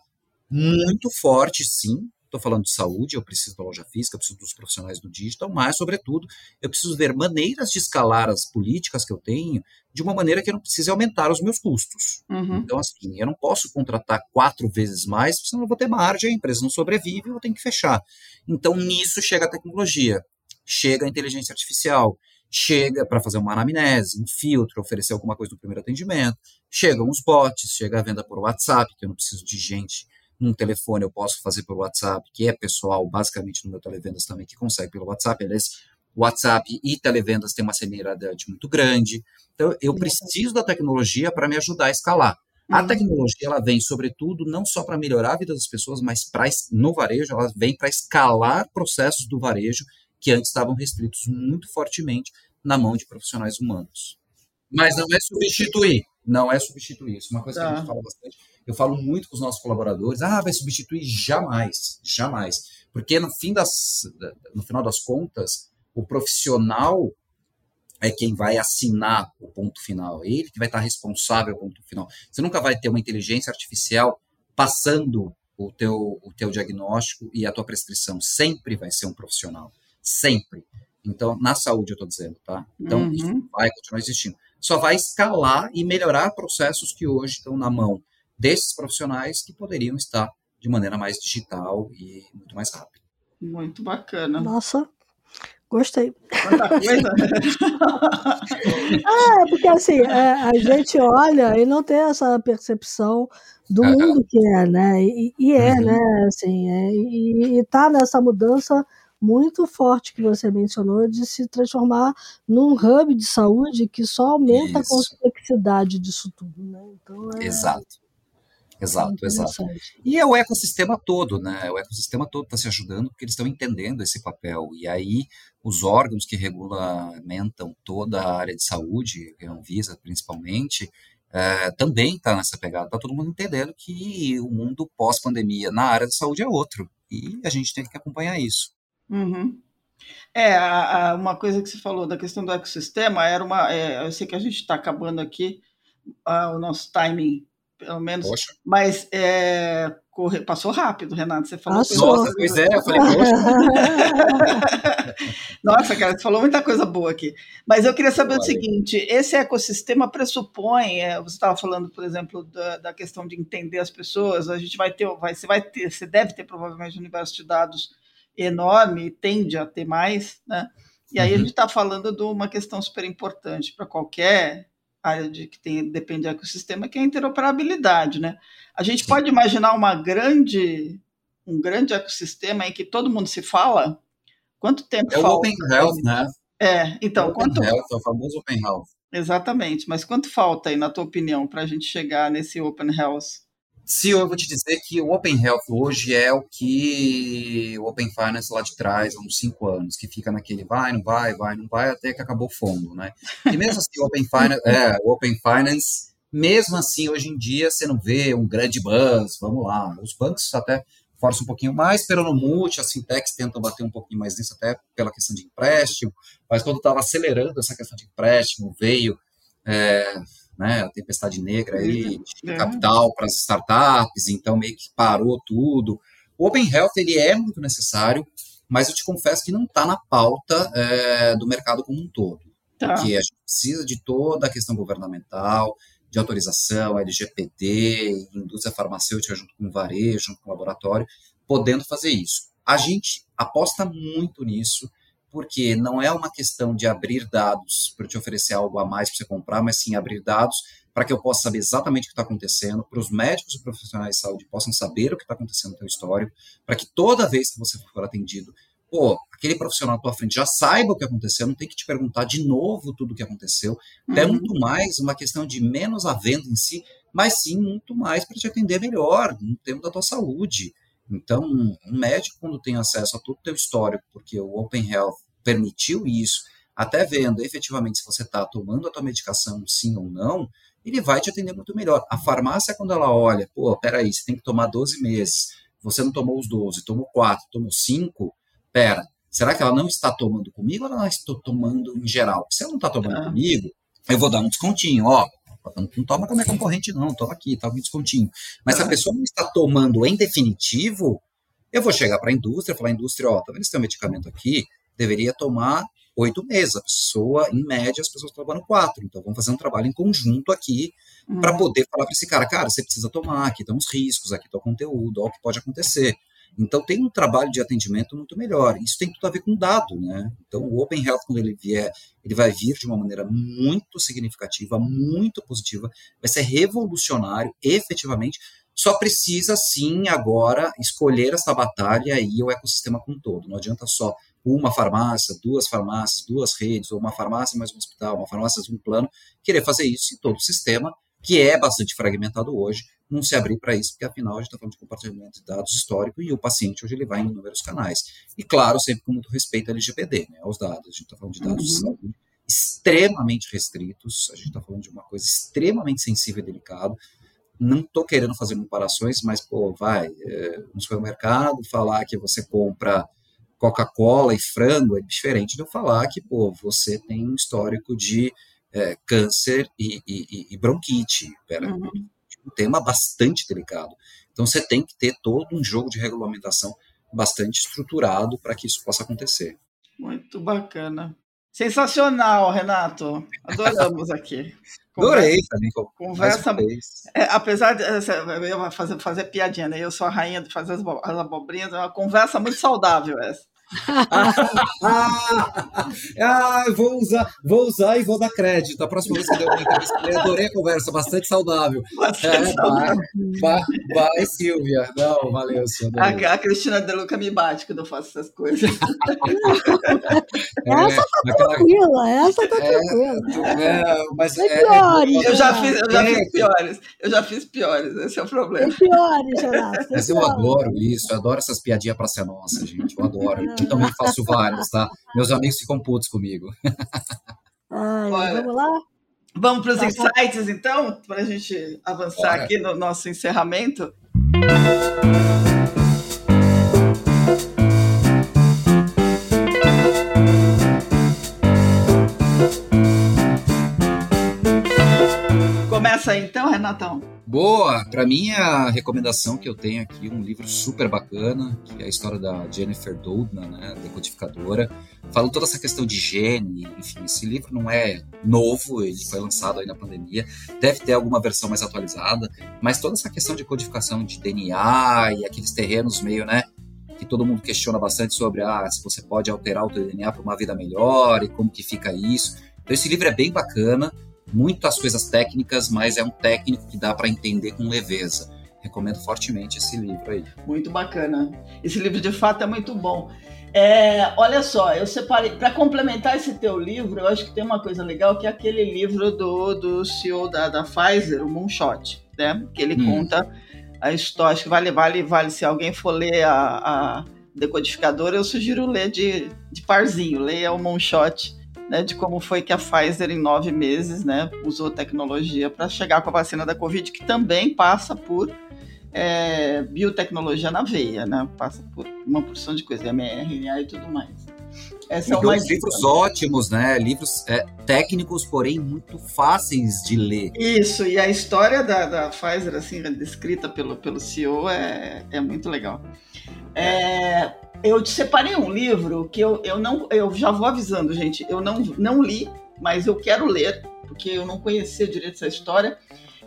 muito forte, sim, Estou falando de saúde, eu preciso da loja física, eu preciso dos profissionais do digital, mas, sobretudo, eu preciso ver maneiras de escalar as políticas que eu tenho de uma maneira que eu não precise aumentar os meus custos. Uhum. Então, assim, eu não posso contratar quatro vezes mais, senão eu vou ter margem, a empresa não sobrevive, eu tenho que fechar. Então, nisso chega a tecnologia, chega a inteligência artificial, chega para fazer uma anamnese, um filtro, oferecer alguma coisa no primeiro atendimento, chegam os bots, chega a venda por WhatsApp, que eu não preciso de gente num telefone eu posso fazer pelo WhatsApp, que é pessoal, basicamente no meu televendas também, que consegue pelo WhatsApp. Aliás, WhatsApp e televendas têm uma similaridade muito grande. Então, eu preciso da tecnologia para me ajudar a escalar. A uhum. tecnologia ela vem, sobretudo, não só para melhorar a vida das pessoas, mas pra, no varejo, ela vem para escalar processos do varejo que antes estavam restritos muito fortemente na mão de profissionais humanos. Mas não é substituir, não é substituir. Isso é uma coisa tá. que a gente tá. fala bastante. Eu falo muito com os nossos colaboradores, ah, vai substituir jamais, jamais. Porque no, fim das, no final das contas, o profissional é quem vai assinar o ponto final, é ele que vai estar responsável pelo ponto final. Você nunca vai ter uma inteligência artificial passando o teu, o teu diagnóstico e a tua prescrição. Sempre vai ser um profissional. Sempre. Então, na saúde, eu estou dizendo, tá? Então, uhum. isso vai continuar existindo. Só vai escalar e melhorar processos que hoje estão na mão desses profissionais que poderiam estar de maneira mais digital e muito mais rápida. Muito bacana. Nossa, Gostei. ah, [laughs] porque assim, é, a gente olha e não tem essa percepção do mundo que é, né? E, e é, uhum. né? Assim, é, e, está nessa mudança muito forte que você mencionou de se transformar num hub de saúde que só aumenta Isso. a complexidade disso tudo, né? Então, é... Exato. Exato, exato. E é o ecossistema todo, né? O ecossistema todo está se ajudando porque eles estão entendendo esse papel. E aí os órgãos que regulamentam toda a área de saúde, a Anvisa principalmente, é, também está nessa pegada. Está todo mundo entendendo que o mundo pós-pandemia na área de saúde é outro. E a gente tem que acompanhar isso. Uhum. É, a, a, uma coisa que você falou da questão do ecossistema era uma. É, eu sei que a gente está acabando aqui o nosso timing pelo menos. Poxa. Mas é, corre, passou rápido, Renato. Você falou. Passou. Nossa, pois é, eu falei, poxa. [laughs] Nossa, cara, você falou muita coisa boa aqui. Mas eu queria saber Olha. o seguinte: esse ecossistema pressupõe, é, você estava falando, por exemplo, da, da, questão de entender as pessoas, a gente vai ter, vai, você vai ter, você deve ter provavelmente um universo de dados enorme, tende a ter mais, né? E aí uhum. a gente está falando de uma questão super importante para qualquer área de que tem, depende do ecossistema, que é a interoperabilidade, né? A gente Sim. pode imaginar uma grande, um grande ecossistema em que todo mundo se fala? Quanto tempo é falta? É o Open Health, né? É, então, o quanto... Open Health, é o famoso Open Health. Exatamente, mas quanto falta aí, na tua opinião, para a gente chegar nesse Open Health? Se eu vou te dizer que o Open Health hoje é o que o Open Finance lá de trás, há uns cinco anos, que fica naquele vai, não vai, vai, não vai, até que acabou o fundo, né? E mesmo assim, o Open Finance, [laughs] é, o Open Finance, mesmo assim, hoje em dia, você não vê um grande buzz, vamos lá. Os bancos até forçam um pouquinho mais, pelo no multi, as fintechs tentam bater um pouquinho mais nisso, até pela questão de empréstimo, mas quando estava acelerando essa questão de empréstimo, veio é, né, a tempestade negra aí, é. capital para as startups, então meio que parou tudo. O Open Health ele é muito necessário, mas eu te confesso que não está na pauta é, do mercado como um todo. Tá. Porque a gente precisa de toda a questão governamental, de autorização, LGPD, indústria farmacêutica junto com o varejo, junto com o laboratório, podendo fazer isso. A gente aposta muito nisso, porque não é uma questão de abrir dados para te oferecer algo a mais para você comprar, mas sim abrir dados para que eu possa saber exatamente o que está acontecendo, para os médicos e profissionais de saúde possam saber o que está acontecendo no teu histórico, para que toda vez que você for atendido, pô, aquele profissional à tua frente já saiba o que aconteceu, não tem que te perguntar de novo tudo o que aconteceu. Uhum. É muito mais uma questão de menos a venda em si, mas sim muito mais para te atender melhor no tempo da tua saúde. Então, um médico, quando tem acesso a todo o teu histórico, porque o Open Health permitiu isso, até vendo efetivamente se você está tomando a tua medicação sim ou não, ele vai te atender muito melhor. A farmácia, quando ela olha, pô, peraí, você tem que tomar 12 meses, você não tomou os 12, tomou 4, tomou 5, pera, será que ela não está tomando comigo ou ela está tomando em geral? Se ela não está tomando ah. comigo, eu vou dar um descontinho, ó, não toma com a minha concorrente, não, toma aqui, tá um descontinho. Mas se a pessoa não está tomando em definitivo, eu vou chegar para a indústria e falar, indústria, ó, tá vendo esse teu medicamento aqui? Deveria tomar oito meses. A pessoa, em média, as pessoas trabalham quatro. Então, vamos fazer um trabalho em conjunto aqui uhum. para poder falar para esse cara, cara, você precisa tomar, aqui estão os riscos, aqui está o conteúdo, olha o que pode acontecer. Então, tem um trabalho de atendimento muito melhor. Isso tem tudo a ver com dado, né? Então, o Open Health, quando ele vier, ele vai vir de uma maneira muito significativa, muito positiva, vai ser revolucionário, efetivamente. Só precisa, sim, agora escolher essa batalha e o ecossistema como um todo. Não adianta só uma farmácia, duas farmácias, duas redes, ou uma farmácia mais um hospital, uma farmácia mais um plano, querer fazer isso em todo o sistema, que é bastante fragmentado hoje, não se abrir para isso, porque afinal a gente está falando de compartilhamento de dados histórico e o paciente hoje ele vai em inúmeros canais. E claro, sempre com muito respeito ao LGPD, né, aos dados. A gente está falando de dados uhum. extremamente restritos, a gente está falando de uma coisa extremamente sensível e delicado. Não estou querendo fazer comparações, mas, pô, vai, é, no supermercado, falar que você compra Coca-Cola e frango é diferente de eu falar que, pô, você tem um histórico de é, câncer e, e, e bronquite. Pera, uhum. Um tema bastante delicado. Então, você tem que ter todo um jogo de regulamentação bastante estruturado para que isso possa acontecer. Muito bacana. Sensacional, Renato. Adoramos aqui. [laughs] Adorei também. Conversa. É, apesar de eu fazer, fazer piadinha, né? Eu sou a rainha de fazer as, as abobrinhas, é uma conversa muito saudável essa. Ah, vou usar, vou usar e vou dar crédito. A próxima vez que eu der uma entrevista, eu adorei a conversa, bastante saudável. Bastante é, saudável. Vai, vai, vai, Silvia. Não, valeu, Silvia. A, a, Cristina De Luca me bate quando eu faço essas coisas. [laughs] É, essa tá aquela... tranquila, essa tá é, tranquila. É, mas é, piores. Eu já, fiz, eu já fiz piores. Eu já fiz piores, esse é o problema. Tem piores, Renato. Mas eu adoro isso, eu adoro essas piadinhas pra ser nossa, gente. Eu adoro. Eu também faço vários, tá? Meus amigos ficam putos comigo. Ai, vamos lá? Vamos para os tá insights, então, para a gente avançar Bora. aqui no nosso encerramento. Aí, então, Renatão. Boa! Para mim, a recomendação que eu tenho aqui, um livro super bacana, que é a história da Jennifer Doudna, né, decodificadora. Fala toda essa questão de gene, enfim, esse livro não é novo, ele foi lançado aí na pandemia, deve ter alguma versão mais atualizada, mas toda essa questão de codificação de DNA e aqueles terrenos meio, né, que todo mundo questiona bastante sobre ah, se você pode alterar o teu DNA para uma vida melhor e como que fica isso. Então esse livro é bem bacana, muitas coisas técnicas, mas é um técnico que dá para entender com leveza. Recomendo fortemente esse livro aí. Muito bacana. Esse livro de fato é muito bom. É, olha só, eu separei para complementar esse teu livro. Eu acho que tem uma coisa legal que é aquele livro do, do CEO da, da Pfizer, o Moonshot, né? Que ele hum. conta a história. Acho que vale, vale, vale. Se alguém for ler a, a decodificadora, eu sugiro ler de, de parzinho. Leia o Moonshot né, de como foi que a Pfizer, em nove meses, né, usou tecnologia para chegar com a vacina da Covid, que também passa por é, biotecnologia na veia, né, passa por uma porção de coisa, mRNA e tudo mais. Essa é livros ótimos, né? Livros é, técnicos, porém muito fáceis de ler. Isso, e a história da, da Pfizer, assim, descrita pelo, pelo CEO, é, é muito legal. É, eu te separei um livro que eu, eu não. Eu já vou avisando, gente. Eu não, não li, mas eu quero ler, porque eu não conhecia direito essa história.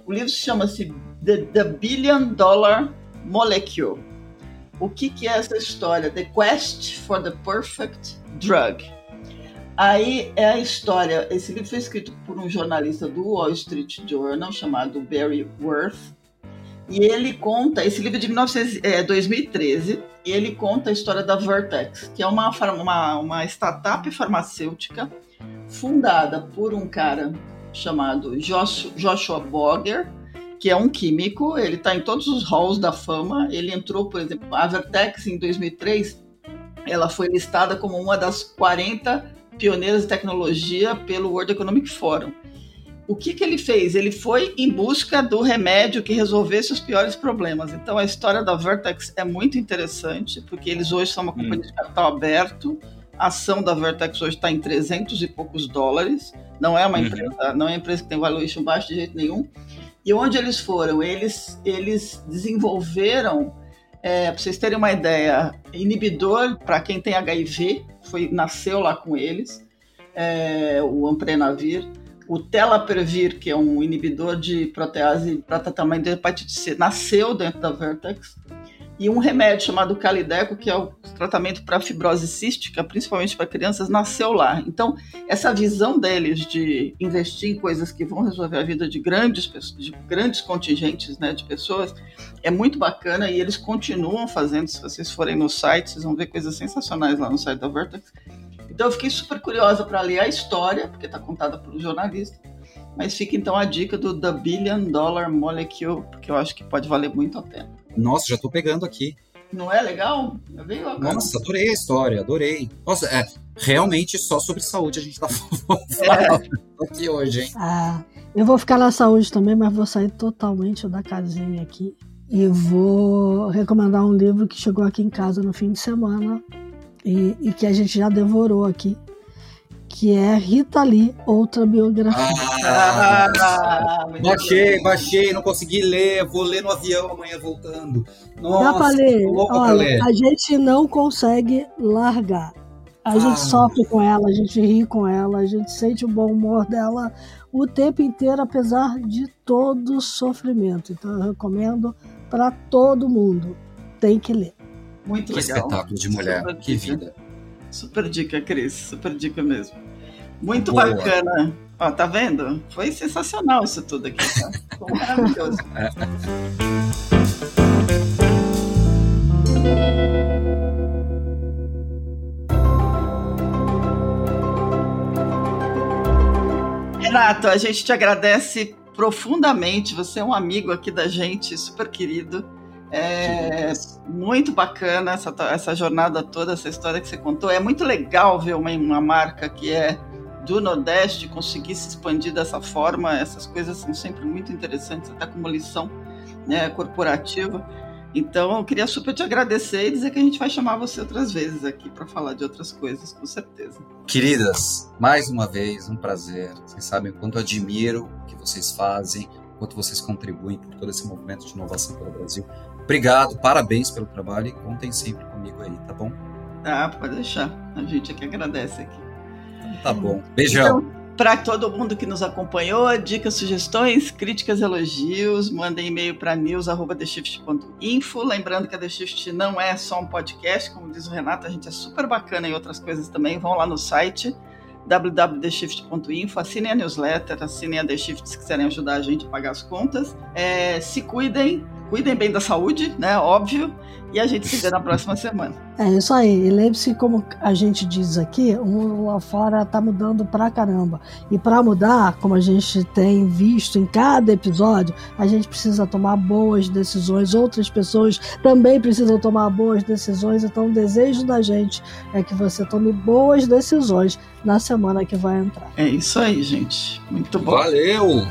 O livro chama-se The, The Billion Dollar Molecule. O que, que é essa história? The Quest for the Perfect Drug. Aí é a história. Esse livro foi escrito por um jornalista do Wall Street Journal chamado Barry Worth e ele conta, esse livro é de 19, é, 2013, e ele conta a história da Vertex, que é uma, uma, uma startup farmacêutica fundada por um cara chamado Joshua Boger, que é um químico, ele está em todos os halls da fama. Ele entrou, por exemplo, a Vertex em 2003, ela foi listada como uma das 40 pioneiras de tecnologia pelo World Economic Forum o que, que ele fez? Ele foi em busca do remédio que resolvesse os piores problemas. Então a história da Vertex é muito interessante, porque eles hoje são uma companhia hum. de capital aberto. A ação da Vertex hoje está em 300 e poucos dólares. Não é uma uhum. empresa, não é uma empresa que tem valuation baixo de jeito nenhum. E onde eles foram? Eles, eles desenvolveram, é, para vocês terem uma ideia, inibidor para quem tem HIV, foi nasceu lá com eles, é, o Amprenavir o Telaprevir, que é um inibidor de protease para tratamento de hepatite C, nasceu dentro da Vertex. E um remédio chamado Calideco, que é o tratamento para fibrose cística, principalmente para crianças, nasceu lá. Então, essa visão deles de investir em coisas que vão resolver a vida de grandes, de grandes contingentes né, de pessoas é muito bacana e eles continuam fazendo. Se vocês forem no site, vocês vão ver coisas sensacionais lá no site da Vertex. Então, eu fiquei super curiosa para ler a história, porque está contada por um jornalista. Mas fica então a dica do The Billion Dollar Molecule, porque eu acho que pode valer muito a pena. Nossa, já estou pegando aqui. Não é legal? É bem legal. Nossa, adorei a história, adorei. Nossa, é realmente só sobre saúde a gente tá [laughs] falando é. aqui hoje, hein? Ah, eu vou ficar na saúde também, mas vou sair totalmente da casinha aqui. E vou recomendar um livro que chegou aqui em casa no fim de semana e, e que a gente já devorou aqui, que é Rita Lee, outra biografia. Ah, ah, baixei, baixei, não consegui ler, vou ler no avião amanhã voltando. Nossa, Dá pra ler. Olha, ler. A gente não consegue largar. A ah. gente sofre com ela, a gente ri com ela, a gente sente o bom humor dela o tempo inteiro, apesar de todo o sofrimento. Então eu recomendo para todo mundo. Tem que ler. Muito que legal. espetáculo de mulher, Super que dica. vida. Super dica, Cris. Super dica mesmo. Muito Boa. bacana. Ó, tá vendo? Foi sensacional isso tudo aqui. Tá? Foi maravilhoso. [laughs] Renato, a gente te agradece profundamente. Você é um amigo aqui da gente, super querido. É muito bacana essa, essa jornada toda, essa história que você contou. É muito legal ver uma, uma marca que é do Nordeste conseguir se expandir dessa forma. Essas coisas são sempre muito interessantes, até como lição né, corporativa. Então, eu queria super te agradecer e dizer que a gente vai chamar você outras vezes aqui para falar de outras coisas, com certeza. Queridas, mais uma vez, um prazer. Vocês sabem o quanto admiro o que vocês fazem, o quanto vocês contribuem por todo esse movimento de inovação pelo Brasil. Obrigado, parabéns pelo trabalho e contem sempre comigo aí, tá bom? Ah, pode deixar. A gente aqui agradece aqui. Tá bom. Beijão. Então, para todo mundo que nos acompanhou, dicas, sugestões, críticas, elogios, mandem e-mail para news@theshift.info. Lembrando que a The Shift não é só um podcast, como diz o Renato, a gente é super bacana em outras coisas também. Vão lá no site www.theshift.info, assinem a newsletter, assinem a The Shift se quiserem ajudar a gente a pagar as contas. É, se cuidem, cuidem bem da saúde, né? Óbvio. E a gente se vê na próxima semana. É isso aí. E lembre-se, como a gente diz aqui, o mundo lá fora tá mudando pra caramba. E para mudar, como a gente tem visto em cada episódio, a gente precisa tomar boas decisões. Outras pessoas também precisam tomar boas decisões. Então, o desejo da gente é que você tome boas decisões na semana que vai entrar. É isso aí, gente. Muito bom. Valeu!